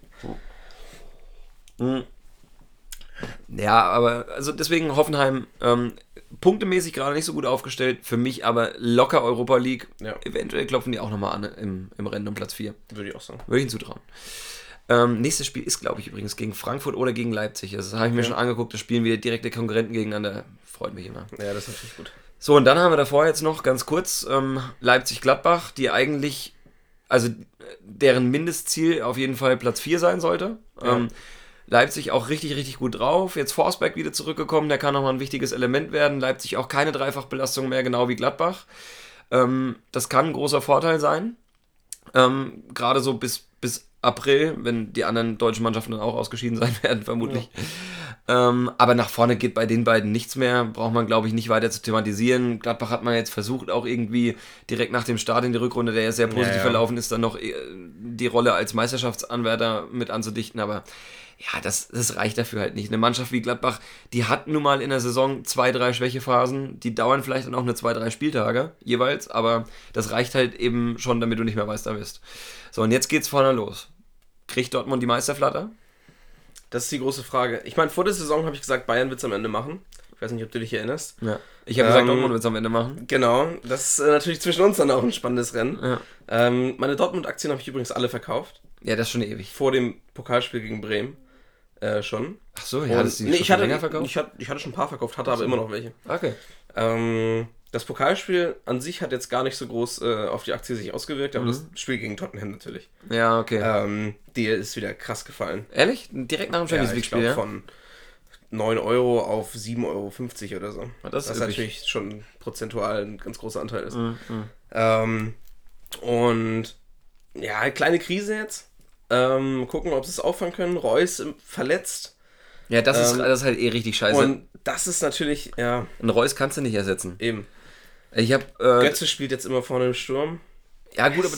Ja, aber also deswegen Hoffenheim ähm, punktemäßig gerade nicht so gut aufgestellt. Für mich aber locker Europa League. Ja. Eventuell klopfen die auch nochmal an im, im Rennen um Platz 4. Würde ich auch sagen. Würde ich ihnen zutrauen. Ähm, nächstes Spiel ist, glaube ich, übrigens gegen Frankfurt oder gegen Leipzig. Das habe ich mir schon angeguckt. Das spielen wieder direkte Konkurrenten gegeneinander. Freut mich immer. Ja, das ist natürlich gut. So, und dann haben wir davor jetzt noch ganz kurz ähm, Leipzig-Gladbach, die eigentlich, also äh, deren Mindestziel auf jeden Fall Platz 4 sein sollte. Ähm, Leipzig auch richtig, richtig gut drauf. Jetzt Forsberg wieder zurückgekommen, der kann nochmal ein wichtiges Element werden. Leipzig auch keine Dreifachbelastung mehr, genau wie Gladbach. Ähm, das kann ein großer Vorteil sein. Ähm, Gerade so bis, bis April, wenn die anderen deutschen Mannschaften dann auch ausgeschieden sein werden, vermutlich. Ähm, aber nach vorne geht bei den beiden nichts mehr. Braucht man, glaube ich, nicht weiter zu thematisieren. Gladbach hat man jetzt versucht, auch irgendwie direkt nach dem Start in die Rückrunde, der ja sehr positiv ja. verlaufen ist, dann noch äh, die Rolle als Meisterschaftsanwärter mit anzudichten. Aber ja, das, das reicht dafür halt nicht. Eine Mannschaft wie Gladbach, die hat nun mal in der Saison zwei, drei Schwächephasen. Die dauern vielleicht dann auch nur zwei, drei Spieltage jeweils. Aber das reicht halt eben schon, damit du nicht mehr Meister bist. So, und jetzt geht's vorne los. Kriegt Dortmund die Meisterflatter? Das ist die große Frage. Ich meine, vor der Saison habe ich gesagt, Bayern wird es am Ende machen. Ich weiß nicht, ob du dich erinnerst. Ja. Ich habe gesagt, Ähm, Dortmund wird es am Ende machen. Genau, das ist äh, natürlich zwischen uns dann auch ein spannendes Rennen. Ja. Ähm, meine Dortmund-Aktien habe ich übrigens alle verkauft. Ja, das ist schon ewig. Vor dem Pokalspiel gegen Bremen äh, schon. Ach so, ja, das die nee, schon ich, hatte, länger verkauft? Ich, hatte, ich hatte schon ein paar verkauft, hatte aber immer noch welche. okay. Ähm, das Pokalspiel an sich hat jetzt gar nicht so groß äh, auf die Aktie sich ausgewirkt, Mhm. aber das Spiel gegen Tottenham natürlich. Ja, okay. Ähm, die ist wieder krass gefallen. Ehrlich? Direkt nach dem Champions ich League-Spiel, ja? von 9 Euro auf 7,50 Euro oder so. Ah, das ist Was natürlich schon prozentual ein ganz großer Anteil ist. Mhm, Ähm, und ja, kleine Krise jetzt. Ähm, gucken, ob sie es auffangen können. Reus verletzt. Ja, das, ist, Ähm, das ist halt eh richtig scheiße. Und das ist natürlich, ja, Ein Reus kannst du nicht ersetzen. eben. Ich habe äh, Götze spielt jetzt immer vorne im Sturm. Ja, gut, aber.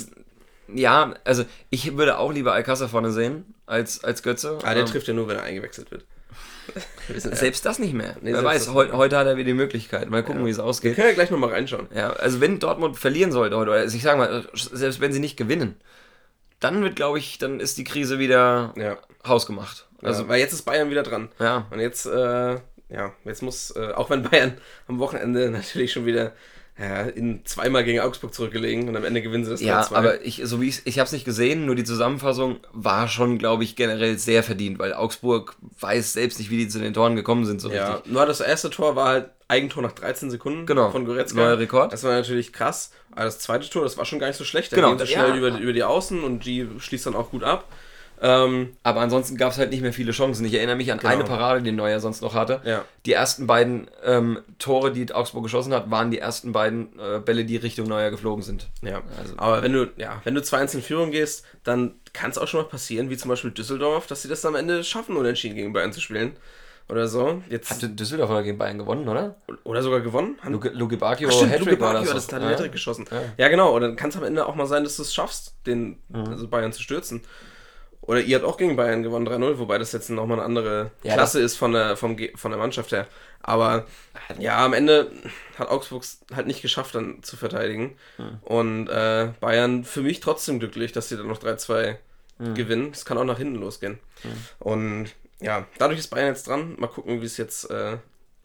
Ja, also ich würde auch lieber Alcázar vorne sehen als, als Götze. Ah, der Ähm, trifft ja nur, wenn er eingewechselt wird. Wir ja. Selbst das nicht mehr. Nee, Wer weiß, heu, heute hat er wieder die Möglichkeit. Mal gucken, wie es Wir ausgeht. können ja gleich nochmal reinschauen. Ja, also wenn Dortmund verlieren sollte heute, oder also ich sage mal, selbst wenn sie nicht gewinnen, dann wird, glaube ich, dann ist die Krise wieder Ja. hausgemacht. Also, Also, weil jetzt ist Bayern wieder dran. ja. Und jetzt, äh, ja, jetzt muss, äh, auch wenn Bayern am Wochenende natürlich schon wieder ja, in zweimal gegen Augsburg zurückgelegen und am Ende gewinnen sie das Ja, 3-2. aber ich, so wie ich, ich habe es nicht gesehen, nur die Zusammenfassung war schon, glaube ich, generell sehr verdient, weil Augsburg weiß selbst nicht, wie die zu den Toren gekommen sind, so Ja, richtig. nur das erste Tor war halt Eigentor nach 13 Sekunden Genau. von Goretzka. Neuer Rekord. Das war natürlich krass. Aber das zweite Tor, das war schon gar nicht so schlecht. Da Genau, geht er ja. schnell über, über die Außen und die schließt dann auch gut ab. Ähm, Aber ansonsten gab es halt nicht mehr viele Chancen. Ich erinnere mich an Genau. eine Parade, die Neuer sonst noch hatte. Ja. Die ersten beiden ähm, Tore, die Augsburg geschossen hat, waren die ersten beiden äh, Bälle, die Richtung Neuer geflogen sind. ja. Also- Aber wenn du, ja, wenn du 2-1 in Führung gehst, dann kann es auch schon mal passieren, wie zum Beispiel Düsseldorf, dass sie das am Ende schaffen, unentschieden gegen Bayern zu spielen. Oder so. Jetzt, Hatte Düsseldorf oder gegen Bayern gewonnen, oder? oder sogar gewonnen. Luke, Luke Bacchio, Ach, stimmt, Hattrick Luke Bacchio hat das, hat den Ja. Hattrick geschossen. Ja. Ja. genau. Und dann kann es am Ende auch mal sein, dass du es schaffst, den also Bayern zu stürzen. Oder ihr habt auch gegen Bayern gewonnen 3-0, wobei das jetzt nochmal eine andere Ja, Klasse ist von der, vom, von der Mannschaft her. Aber ja, am Ende hat Augsburg halt nicht geschafft, dann zu verteidigen. Und äh, Bayern für mich trotzdem glücklich, dass sie dann noch 3-2 gewinnen. Es kann auch nach hinten losgehen. Und ja, dadurch ist Bayern jetzt dran. Mal gucken, wie es jetzt äh,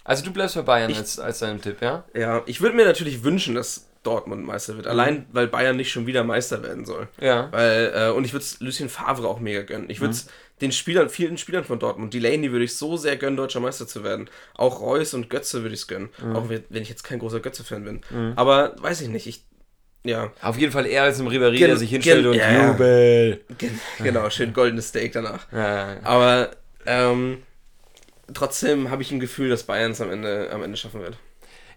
Also du bleibst bei Bayern Ich- als, als deinem Tipp, ja? ja, ich würde mir natürlich wünschen, dass Dortmund Meister wird. Allein, weil Bayern nicht schon wieder Meister werden soll. Ja. Weil, äh, und ich würde es Lucien Favre auch mega gönnen. Ich würde es den Spielern, vielen Spielern von Dortmund, Delaney würde ich so sehr gönnen, deutscher Meister zu werden. Auch Reus und Götze würde ich es gönnen. Auch wenn ich jetzt kein großer Götze-Fan bin. Aber weiß ich nicht. Ich, ja, Auf jeden Fall eher als im Ribéry, der sich hinstellt und ja, jubel. gen- genau, schön goldenes Steak danach. Ja. Aber ähm, trotzdem habe ich ein Gefühl, dass Bayern es am Ende, am Ende schaffen wird.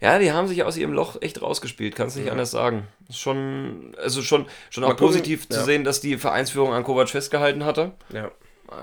Ja, die haben sich aus ihrem Loch echt rausgespielt, kannst nicht anders sagen. Ist Schon, also schon, schon auch gucken, positiv zu ja. sehen, dass die Vereinsführung an Kovac festgehalten hatte. Ja.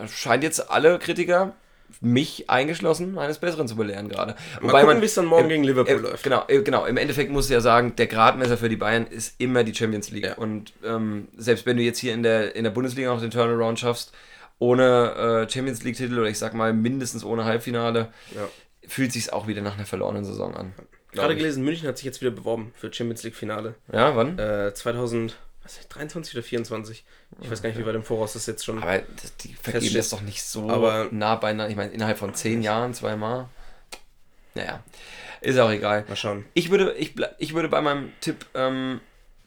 Scheint jetzt alle Kritiker, mich eingeschlossen, eines Besseren zu belehren gerade. Mal gucken, wie es dann morgen im- gegen Liverpool äh, läuft. Genau, genau. Im Endeffekt muss ich ja sagen, der Gradmesser für die Bayern ist immer die Champions League. Ja. Und ähm, selbst wenn du jetzt hier in der, in der Bundesliga noch den Turnaround schaffst, ohne äh, Champions League-Titel oder ich sag mal mindestens ohne Halbfinale, Ja. fühlt sich auch wieder nach einer verlorenen Saison an. Gerade gelesen, München hat sich jetzt wieder beworben für Champions League Finale. Ja, wann? Äh, 2023 oder 24. Ich weiß gar nicht, wie weit im Voraus das jetzt schon. Aber das, die vergeben das doch nicht so Aber- nah beieinander. Ich meine, innerhalb von zehn Jahren zweimal. Naja, ist auch egal. Mal schauen. Ich würde, ich, ich würde bei meinem Tipp ähm,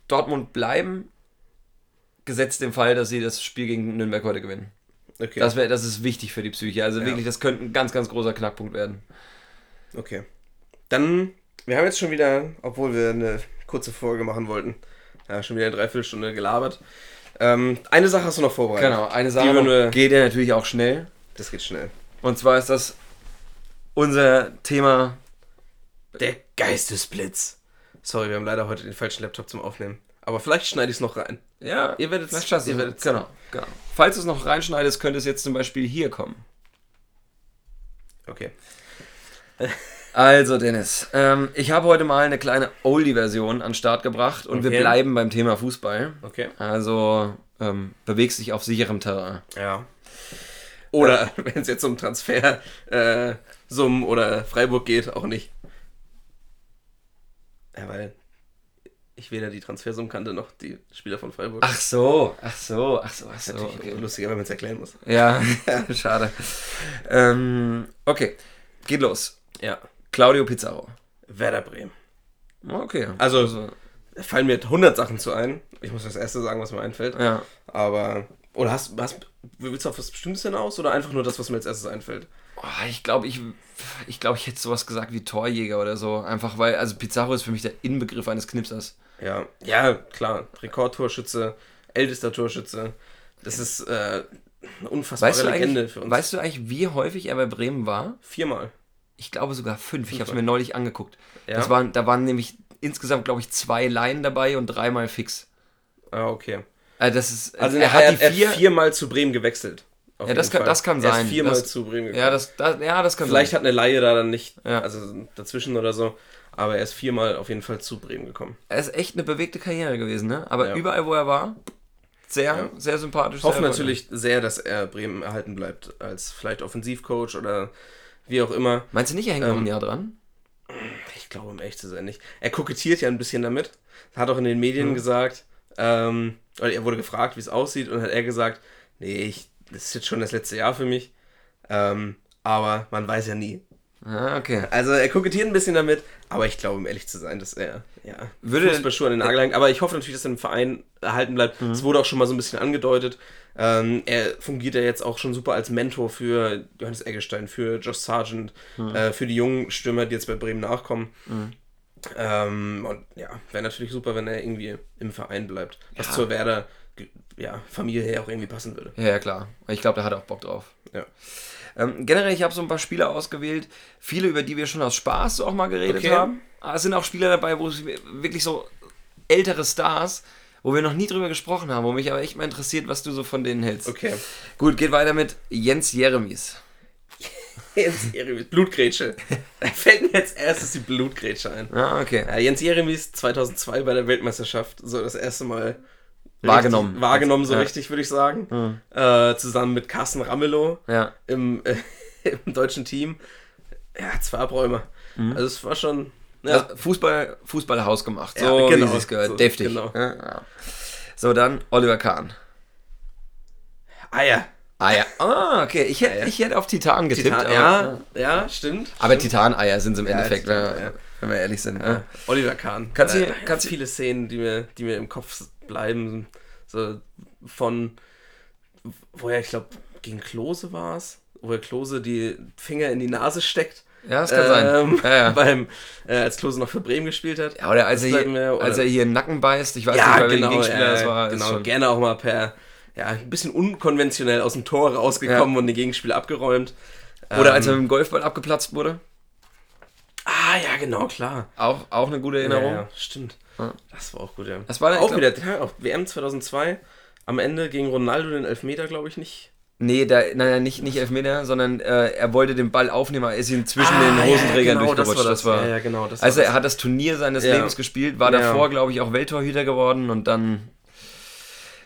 Dortmund bleiben, gesetzt dem Fall, dass sie das Spiel gegen Nürnberg heute gewinnen. Okay. Das, wär, das ist wichtig für die Psyche. Also Ja. wirklich, das könnte ein ganz, ganz großer Knackpunkt werden. okay. Dann, wir haben jetzt schon wieder, obwohl wir eine kurze Folge machen wollten, ja, schon wieder eine Dreiviertelstunde gelabert. Ähm, eine Sache hast du noch vorbereitet. Genau, eine Die Sache noch, wir- geht ja natürlich auch schnell. Das geht schnell. Und zwar ist das unser Thema. Der Geistesblitz. Sorry, wir haben leider heute den falschen Laptop zum Aufnehmen. Aber vielleicht schneide ich es noch rein. Ja, Ihr werdet du ihr es. werdet Genau, genau. Falls du es noch reinschneidest, könnte es jetzt zum Beispiel hier kommen. Okay. Also Dennis, ähm, ich habe heute mal eine kleine Oldie-Version an den Start gebracht und wir Okay. bleiben beim Thema Fußball. Okay. Also ähm, bewegst dich auf sicherem Terrain. Ja. Oder wenn es jetzt um Transfer, äh, oder Freiburg geht, auch nicht. Ja, weil ich weder die Transfersummen kannte noch die Spieler von Freiburg. Ach so, ach so, ach so, ach so. Natürlich Okay. lustiger, wenn man es erklären muss. Ja, schade. Ähm, okay, geht los. Ja. Claudio Pizarro. Werder Bremen. Okay. Also- Da fallen mir 100 Sachen zu ein. Ich muss das erste sagen, was mir einfällt. ja. Aber. Oder hast, hast willst du auf was Bestimmtes hinaus oder einfach nur das, was mir als erstes einfällt? Oh, ich glaube, ich, ich, glaub, ich hätte sowas gesagt wie Torjäger oder so. Einfach weil, also Pizarro ist für mich der Inbegriff eines Knipsers. Ja, ja, klar. Rekordtorschütze, ältester Torschütze. Das ist äh, eine unfassbare Weißt du, Legende für uns. weißt du eigentlich, wie häufig er bei Bremen war? Viermal. Ich glaube sogar fünf. Ich habe es mir neulich angeguckt. Ja? Das waren, da waren nämlich insgesamt, glaube ich, zwei Laien dabei und dreimal fix. Ah, okay. Also das ist, Also er, hat die er vier. hat viermal zu Bremen gewechselt. Ja, das kann- Fall. das kann Er sein. ist viermal Das- zu Bremen gekommen. ja, das, das, ja, das kann Vielleicht sein. hat eine Laie da dann nicht, Ja. also dazwischen oder so. Aber er ist viermal auf jeden Fall zu Bremen gekommen. Er ist echt eine bewegte Karriere gewesen, ne? Aber Ja. überall, wo er war, sehr, Ja. sehr sympathisch. Ich hoffe natürlich sehr, dass er Bremen erhalten bleibt. Als vielleicht Offensivcoach oder wie auch immer. Meinst du nicht, er hängt noch Ähm, ein Jahr dran? Ich glaube, um echt zu sein, nicht. Er kokettiert ja ein bisschen damit. Hat auch in den Medien Mhm. gesagt, ähm, oder er wurde gefragt, wie es aussieht, und hat er gesagt, nee, ich, das ist jetzt schon das letzte Jahr für mich. Ähm, aber man weiß ja nie. Ah, okay. Also er kokettiert ein bisschen damit, aber ich glaube, um ehrlich zu sein, dass er ja, Würde- Fußballschuhe an den Nagel hängt. Aber ich hoffe natürlich, dass er im Verein erhalten bleibt. Mhm. Es wurde auch schon mal so ein bisschen angedeutet. Ähm, er fungiert ja jetzt auch schon super als Mentor für Johannes Eggestein, für Josh Sargent, Mhm. äh, für die jungen Stürmer, die jetzt bei Bremen nachkommen. Ähm, und ja, wäre natürlich super, wenn er irgendwie im Verein bleibt. Was zur Werder ja, Familie her auch irgendwie passen würde. Ja, ja, klar. Ich glaube, der hat auch Bock drauf. Ja. Ähm, generell, ich habe so ein paar Spieler ausgewählt, viele, über die wir schon aus Spaß so auch mal geredet Okay. haben. Aber es sind auch Spieler dabei, wo es wirklich so ältere Stars, wo wir noch nie drüber gesprochen haben, wo mich aber echt mal interessiert, was du so von denen hältst. Okay. Gut, geht weiter mit Jens Jeremies. Jens Jeremies, Blutgrätsche. Da fällt mir jetzt erstes die Blutgrätsche ein. Ja, okay. Ja, Jens Jeremies 2002 bei der Weltmeisterschaft, so das erste Mal Wahrgenommen. Richtig, wahrgenommen, so Ja. richtig, würde ich sagen. Äh, zusammen mit Carsten Ramelow Ja. im, äh, im deutschen Team. Ja, zwei Abräumer. Also es war schon. Ja, Fußball, Fußball hausgemacht. Ja, So genau. wie es gehört. So, Deftig. genau. Ja, ja. So, dann Oliver Kahn. Eier. Ja. Ah, okay. Ich hätte Eier. ich hätte auf Titan getippt. Titan, ja, ja, stimmt. aber Titan-Eier sind es im Ja, Endeffekt, wenn, ja. wenn wir ehrlich sind. Ja. Ja. Oliver Kahn. Kannst du- Äh, kannst du- viele Szenen, die mir, die mir im Kopf bleiben. So von, woher ich glaube, gegen Klose war es, wo er Klose die Finger in die Nase steckt. Ja, das kann sein. Ähm, Ja, ja. Beim, äh, als Klose noch für Bremen gespielt hat. Ja, oder als, er hier, mir- oder- als er hier in den Nacken beißt, ich weiß nicht, ja, bei welchem genau. Gegenspieler das war. genau, gerne auch mal per, ja, ein bisschen unkonventionell aus dem Tor rausgekommen und den Gegenspieler abgeräumt. Oder als er Ähm, mit dem Golfball abgeplatzt wurde. Ah, ja, genau, klar. Auch, auch eine gute Erinnerung. Ja, ja, stimmt. Ja. Das war auch gut, ja. Das war dann, auch glaub- wieder, ja, WM 2002. Am Ende gegen Ronaldo den Elfmeter, glaube ich, nicht. Nee, da, nein, nein, nicht, nicht Elfmeter, sondern äh, er wollte den Ball aufnehmen, er ist ihm zwischen den Ah, Hosenträgern ja, genau, durchgerutscht. Das war das. ja, ja, genau. Das also war er hat das Turnier seines. Lebens gespielt, war davor, glaube ich, auch Welttorhüter geworden und dann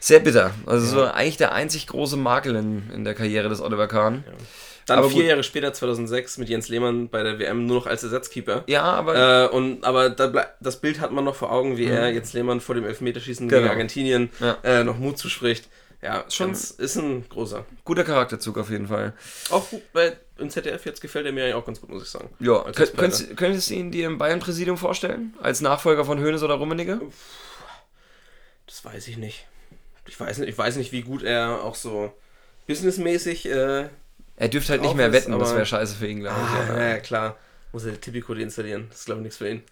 sehr bitter. Also so eigentlich der einzig große Makel in, in der Karriere des Oliver Kahn. Ja, Dann aber vier gut. Jahre später, 2006, mit Jens Lehmann bei der WM nur noch als Ersatzkeeper. aber Äh, und, aber da das Bild hat man noch vor Augen, wie er Jens Lehmann vor dem Elfmeterschießen gegen Genau. Argentinien Ja. äh, noch Mut zuspricht. Ja, Schon- ist ein großer. guter Charakterzug auf jeden Fall. Auch gut bei im ZDF jetzt gefällt er mir eigentlich auch ganz gut, muss ich sagen. Ja, könntest du ihn dir im Bayern-Präsidium vorstellen? Als Nachfolger von Hoeneß oder Rummenigge? Das weiß ich nicht. Ich weiß nicht, ich weiß nicht, wie gut er auch so businessmäßig. Äh, Er dürfte halt nicht mehr wetten, das aber- wäre scheiße für ihn, glaube ich. ah, ja. ja, klar. Muss er Tipico deinstallieren. Das ist, glaube ich, nichts für ihn.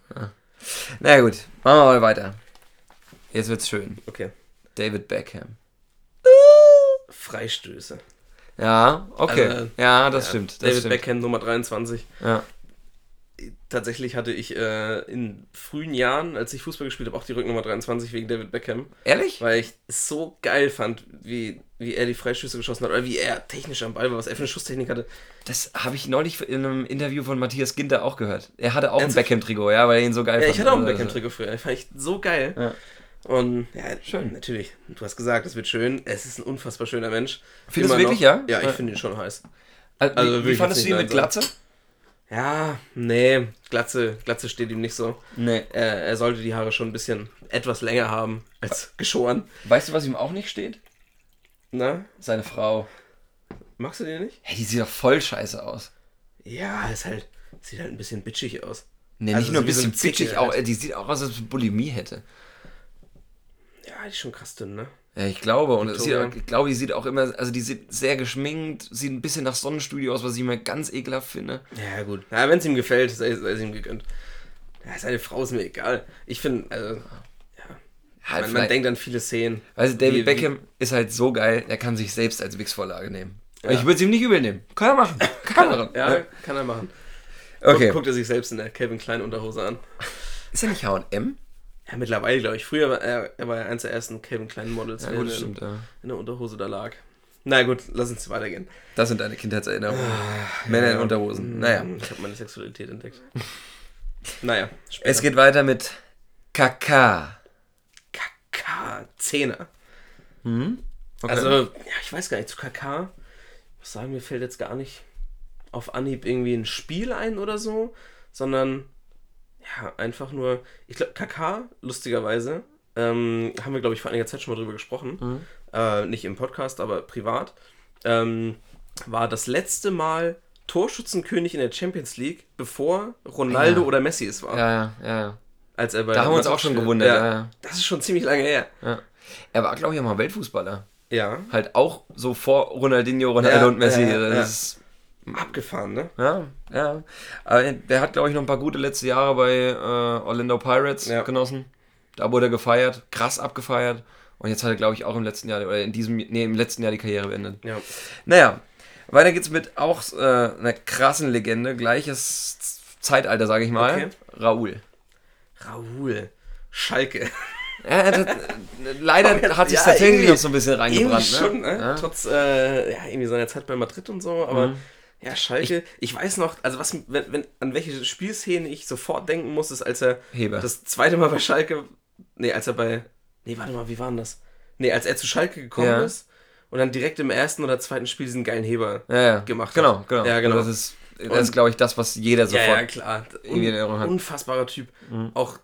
Na ja, gut, machen wir mal weiter. Jetzt wird's schön. Okay. David Beckham. Freistöße. Ja, okay. Also, ja, das Ja, stimmt. Das David stimmt. Beckham, Nummer 23. Ja. Tatsächlich hatte ich äh, in frühen Jahren, als ich Fußball gespielt habe, auch die Rücknummer 23 wegen David Beckham. Ehrlich? Weil ich es so geil fand, wie, wie er die Freistöße geschossen hat oder wie er technisch am Ball war, was er für eine Schusstechnik hatte. Das habe ich neulich in einem Interview von Matthias Ginter auch gehört. Er hatte auch ein Ernsthaft? Beckham-Trikot, ja, weil er ihn so geil Ja, fand. ich hatte auch ein Also, Beckham-Trikot früher. Das fand ich so geil. Ja. Und ja, Schön. Natürlich. Du hast gesagt, es wird schön. Es ist ein unfassbar schöner Mensch. Findest du wirklich, noch. ja? Ja, ich Ja. finde ihn schon heiß. Also, Also wie, ich fandest du ihn mit Glatze? Ja, nee, Glatze, Glatze steht ihm nicht so. Nee. Er, er sollte die Haare schon ein bisschen etwas länger haben als geschoren. Weißt du, was ihm auch nicht steht? Na, Seine Frau. magst du den nicht? Hey, die sieht doch voll scheiße aus. Ja, ist halt, sieht halt ein bisschen bitchig aus. Nee, Also nicht nur ein so so bisschen Zicke bitchig, auch, die sieht auch aus, als ob sie Bulimie hätte. Ja, die ist schon krass dünn, ne? Ja, ich glaube. Und sieht, ich glaube, die sieht auch immer, also die sieht sehr geschminkt, sieht ein bisschen nach Sonnenstudio aus, was ich immer ganz ekelhaft finde. Ja, gut. Ja, wenn es ihm gefällt, sei, sei es ihm gegönnt. Ja, seine Frau ist mir egal. Ich finde, also, Halt man, man denkt an viele Szenen. Also David Wie- wie- Beckham ist halt so geil, er kann sich selbst als Wix-Vorlage nehmen. Ich würde es ihm nicht übel nehmen. Kann er machen. Kann er. Ja, kann er machen. Okay. Guckt, guckt er sich selbst in der Kevin Klein Unterhose an. Ist er nicht H&M? Ja, mittlerweile, glaube ich. Früher war er, er war ja eins der ersten Kevin Klein Models, Ja, der gut, in, stimmt. Ja. in der Unterhose da lag. Na gut, lass uns weitergehen. Das sind deine Kindheitserinnerungen. Männer in Unterhosen. Naja. Ich habe meine Sexualität entdeckt. naja, später. Es geht weiter mit Kaka. KK, Zehner. Okay. Also, ja, ich weiß gar nicht, zu KK, ich muss sagen, mir fällt jetzt gar nicht auf Anhieb irgendwie ein Spiel ein oder so, sondern ja, einfach nur, ich glaube, KK, lustigerweise, ähm, haben wir, glaube ich, vor einiger Zeit schon mal drüber gesprochen, äh, nicht im Podcast, aber privat, ähm, war das letzte Mal Torschützenkönig in der Champions League, bevor Ronaldo Ja. oder Messi es war. Ja, ja, ja. Als er bei Da haben wir uns auch schon gewundert, ja, ja. Das ist schon ziemlich lange her. Er war, glaube ich, auch mal Weltfußballer. Ja. Halt auch so vor Ronaldinho, Ronaldo und Messi. das Ist, Abgefahren, ne? ja, ja. Aber der hat, glaube ich, noch ein paar gute letzte Jahre bei äh, Orlando Pirates Ja. genossen. Da wurde er gefeiert, krass abgefeiert. Und jetzt hat er, glaube ich, auch im letzten Jahr, oder in diesem, nee, im letzten Jahr die Karriere beendet. Ja. Naja, weiter geht's mit auch äh, einer krassen Legende, gleiches Zeitalter, sage ich mal. Okay. Raoul. Raoul. Schalke. Ja, das, leider hat sich Ja, tatsächlich noch so ein bisschen reingebrannt. Irgendwie schon, ne? Ja. Trotz, äh, ja, irgendwie seiner Zeit bei Madrid und so, aber Mhm. Ja, Schalke, ich, weiß noch, also was, wenn, wenn, an welche Spielszene ich sofort denken muss, ist, als er Heber. das zweite Mal bei Schalke, nee, als er bei, nee, warte mal, wie war denn das? Nee, als er zu Schalke gekommen Ja. ist und dann direkt im ersten oder zweiten Spiel diesen geilen Heber ja, ja. gemacht hat. Genau, genau. Ja, genau. Das ist, das ist glaube ich, das, was jeder sofort. Ja, ja, klar. in Erinnerung hat. Mhm. unfassbarer Typ. Auch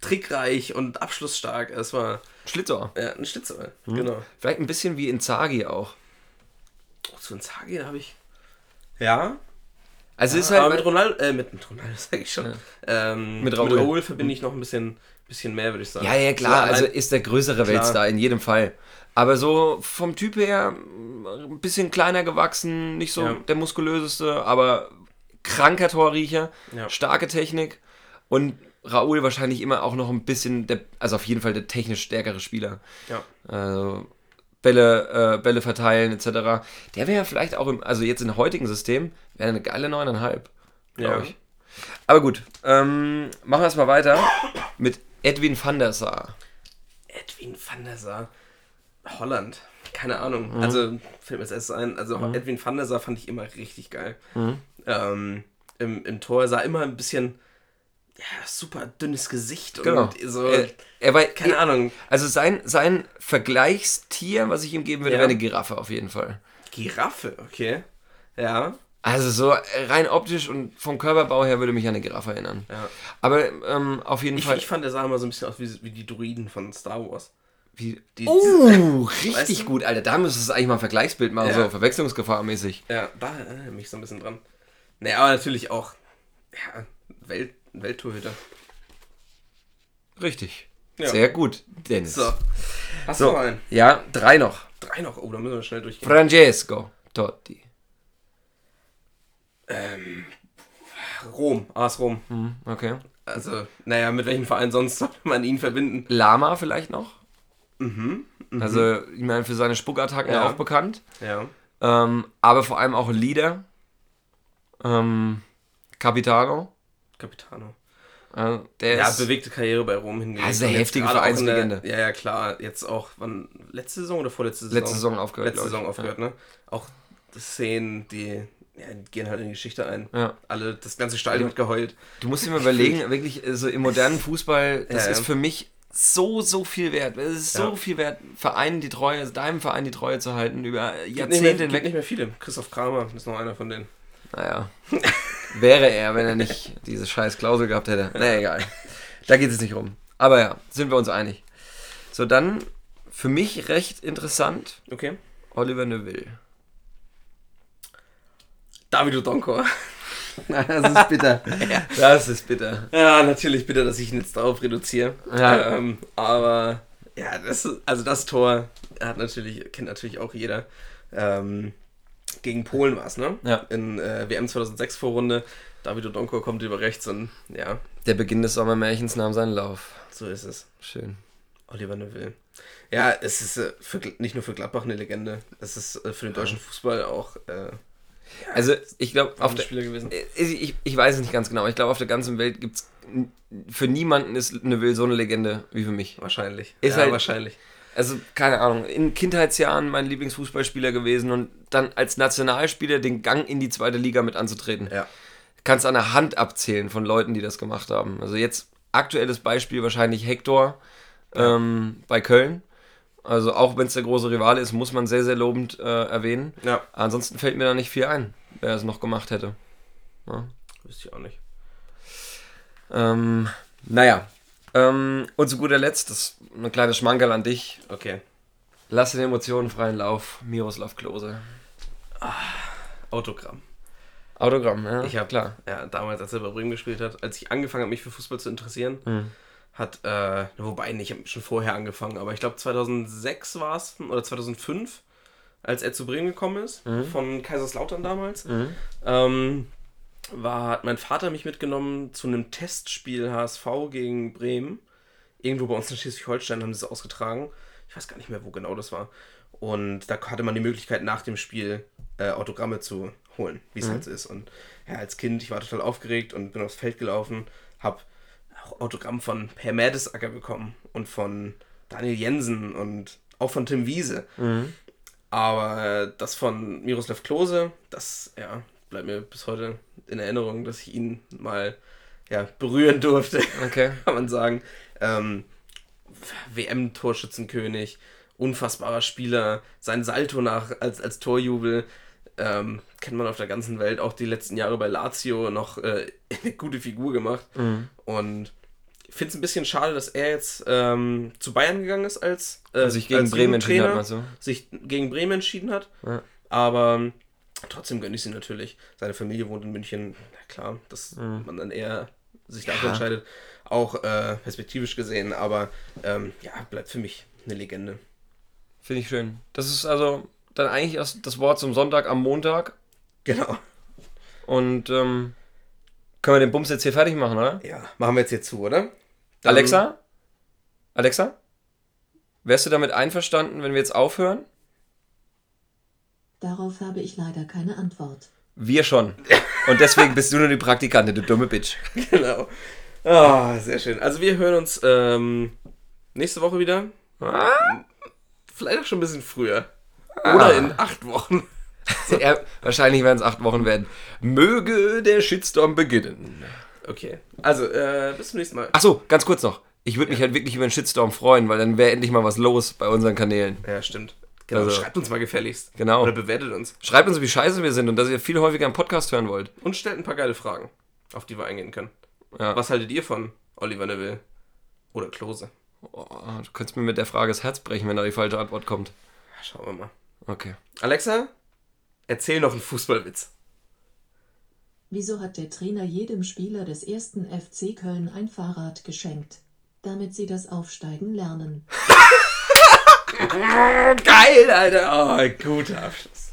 trickreich und abschlussstark. Es war Schlitzohr. ja, ein Schlitzer. Mhm. Genau. Vielleicht ein bisschen wie Inzaghi auch. Oh, so ein Zagi, da habe ich. Ja. Also ist aber halt. mit Ronaldo, äh, mit Ronaldo sag ich schon. Ähm, Mit mit Raoul. Raoul. verbinde ich noch ein bisschen, bisschen mehr, würde ich sagen. ja, ja, klar. So Also ist der größere Klar. Weltstar in jedem Fall. Aber so vom Typ her ein bisschen kleiner gewachsen, nicht so Ja. der muskulöseste, aber kranker Torriecher, Ja. starke Technik und Raoul wahrscheinlich immer auch noch ein bisschen, der, also auf jeden Fall der technisch stärkere Spieler. ja. Also Bälle, äh, Bälle verteilen etc. Der wäre vielleicht auch im, also jetzt im heutigen System, wäre eine geile 9,5, glaube Ja. ich. Aber gut, ähm, machen wir es mal weiter mit Edwin van der Sar. Edwin van der Sar. Holland. Keine Ahnung. Mhm. Also, fällt mir jetzt erst ein. Also, Edwin van der Sar fand ich immer richtig geil. Mhm. Ähm, im, Im Tor sah immer ein bisschen. Ja, super dünnes Gesicht. Genau. Und so. er, er war, keine Ahnung. Also sein, sein Vergleichstier, was ich ihm geben würde, Ja. wäre eine Giraffe auf jeden Fall. Giraffe, okay. Ja. Also so rein optisch und vom Körperbau her würde mich an eine Giraffe erinnern. ja. Aber ähm, auf jeden Ich, Fall. ich fand, der sah immer so ein bisschen aus wie, wie die Druiden von Star Wars. wie, Die, oh, richtig Weißt du? gut, Alter. Da müsstest du eigentlich mal ein Vergleichsbild machen, Ja. so verwechslungsgefahrmäßig. Ja, da erinnere ich mich so ein bisschen dran. Naja, aber natürlich auch. Ja, Welt, Welttorhüter. Richtig. Ja. Sehr gut, Dennis. So. Hast So, du noch einen? ja, drei noch. Drei noch. Oh, da müssen wir schnell durchgehen. Francesco Totti. Rom, AS Rom. Hm, okay. Also, naja, mit welchem Verein sonst sollte man ihn verbinden? Lama vielleicht noch. Also, ich meine, für seine Spuckattacken Ja. auch bekannt. Ja. Ähm, aber vor allem auch Leader. Ähm, Capitano. Capitano. Äh, der Ja, bewegte Karriere bei Rom hingelegt. Ja, ist eine heftige der- Vereinslegende. Ja, ja, klar. Jetzt auch, wann, letzte Saison oder vorletzte Saison? Letzte Saison aufgehört, Letzte. Saison aufgehört, ne? Auch Szenen, die, ja, die gehen halt in die Geschichte ein. Ja. Alle, das ganze Stadion hat geheult. Du musst dir mal überlegen, wirklich, so im modernen Fußball, das Ja, ja. ist für mich so, so viel wert. Es ist so Ja. viel wert, Vereinen die Treue, also deinem Verein die Treue zu halten, über Jahrzehnte gibt hinweg. nicht mehr viele. Christoph Kramer ist noch einer von denen. Naja, wäre er, wenn er nicht diese scheiß Klausel gehabt hätte. Na egal. Da geht es nicht rum. Aber ja, sind wir uns einig. So, dann für mich recht interessant, Okay. Oliver Neville. Davido Donko. Das ist bitter. Das ist bitter. Ja, natürlich bitte, dass ich ihn jetzt darauf reduziere. Ja. Ähm, aber ja, das ist, also das Tor hat natürlich, kennt natürlich auch jeder. Ähm, gegen Polen war es, ne? Ja. In äh, WM 2006 Vorrunde. Davido Donko kommt über rechts und ja, Der Beginn des Sommermärchens nahm seinen Lauf. so ist es. Schön. Oliver Neville. Ja, es ist äh, für, nicht nur für Gladbach eine Legende, es ist äh, für den deutschen Fußball auch äh, Also, ich glaube, auf der, Spieler gewesen. Äh, Ich, ich weiß es nicht ganz genau. Ich glaube, auf der ganzen Welt gibt es. Für niemanden ist Neville so eine Legende wie für mich. Wahrscheinlich. Ist ja, halt- wahrscheinlich. Also, keine Ahnung, in Kindheitsjahren mein Lieblingsfußballspieler gewesen und dann als Nationalspieler den Gang in die zweite Liga mit anzutreten. Ja. Kannst an der Hand abzählen von Leuten, die das gemacht haben. Also, jetzt aktuelles Beispiel wahrscheinlich Hector ähm, bei Köln. Also, auch wenn es der große Rivale ist, muss man sehr, sehr lobend äh, erwähnen. Ja, Ansonsten fällt mir da nicht viel ein, wer es noch gemacht hätte. Ja. wüsste ich auch nicht. Ähm, naja. Ähm, und zu guter Letzt, das ist ein kleines Schmankerl an dich. Okay. Lass den Emotionen freien Lauf. Miroslav Klose. Autogramm. Autogramm, ja. Ich habe klar. Ja, damals, als er bei Bremen gespielt hat, als ich angefangen habe, mich für Fußball zu interessieren, Mhm. hat, äh, wobei nicht, ich habe schon vorher angefangen, aber ich glaube 2006 war es oder 2005, als er zu Bremen gekommen ist, Mhm. von Kaiserslautern damals, ähm, war, hat mein Vater mich mitgenommen zu einem Testspiel HSV gegen Bremen. Irgendwo bei uns in Schleswig-Holstein haben sie es ausgetragen. Ich weiß gar nicht mehr, wo genau das war. Und da hatte man die Möglichkeit, nach dem Spiel äh, Autogramme zu holen, wie es halt so ist. Und ja, als Kind, ich war total aufgeregt und bin aufs Feld gelaufen, habe auch Autogramm von Per Mertesacker bekommen und von Daniel Jensen und auch von Tim Wiese. Aber äh, das von Miroslav Klose, das ja, bleibt mir bis heute in Erinnerung, dass ich ihn mal ja, berühren durfte, Okay. kann man sagen. Ähm, WM-Torschützenkönig, unfassbarer Spieler, sein Salto nach als, als Torjubel. Ähm, kennt man auf der ganzen Welt auch die letzten Jahre bei Lazio noch äh, eine gute Figur gemacht. Und ich finde es ein bisschen schade, dass er jetzt ähm, zu Bayern gegangen ist als äh, Sich gegen Bremen entschieden hat, sich gegen Bremen entschieden hat. Ja. Aber trotzdem gönne ich sie natürlich. Seine Familie wohnt in München. Na klar, dass Mhm. man dann eher sich dafür entscheidet. Auch äh, perspektivisch gesehen. Aber ähm, ja, bleibt für mich eine Legende. Finde ich schön. Das ist also dann eigentlich erst das Wort zum Sonntag am Montag. Genau. Und ähm, können wir den Bums jetzt hier fertig machen, oder? Ja, machen wir jetzt hier zu, oder? Dann- Alexa? Alexa? Wärst du damit einverstanden, wenn wir jetzt aufhören? Darauf habe ich leider keine Antwort. Wir schon. Und deswegen bist du nur die Praktikantin, du dumme Bitch. Genau. Ah, sehr schön. Also wir hören uns ähm, nächste Woche wieder. Vielleicht auch schon ein bisschen früher. Oder in acht Wochen. Ja, wahrscheinlich werden es acht Wochen werden. Möge der Shitstorm beginnen. Okay. Also, äh, bis zum nächsten Mal. Achso, ganz kurz noch. Ich würde mich halt wirklich über einen Shitstorm freuen, weil dann wäre endlich mal was los bei unseren Kanälen. Ja, stimmt. Genau, Also- schreibt uns mal gefälligst. Genau. Oder bewertet uns. Schreibt uns, wie scheiße wir sind und dass ihr viel häufiger einen Podcast hören wollt. Und stellt ein paar geile Fragen, auf die wir eingehen können. Ja. Was haltet ihr von Oliver Neville? Oder Klose? Oh, du könntest mir mit der Frage das Herz brechen, wenn da die falsche Antwort kommt. Schauen wir mal. Okay. Alexa, erzähl noch einen Fußballwitz. Wieso hat der Trainer jedem Spieler des ersten FC Köln ein Fahrrad geschenkt? Damit sie das Aufsteigen lernen. Geil, Alter. Oh, guter Abschluss.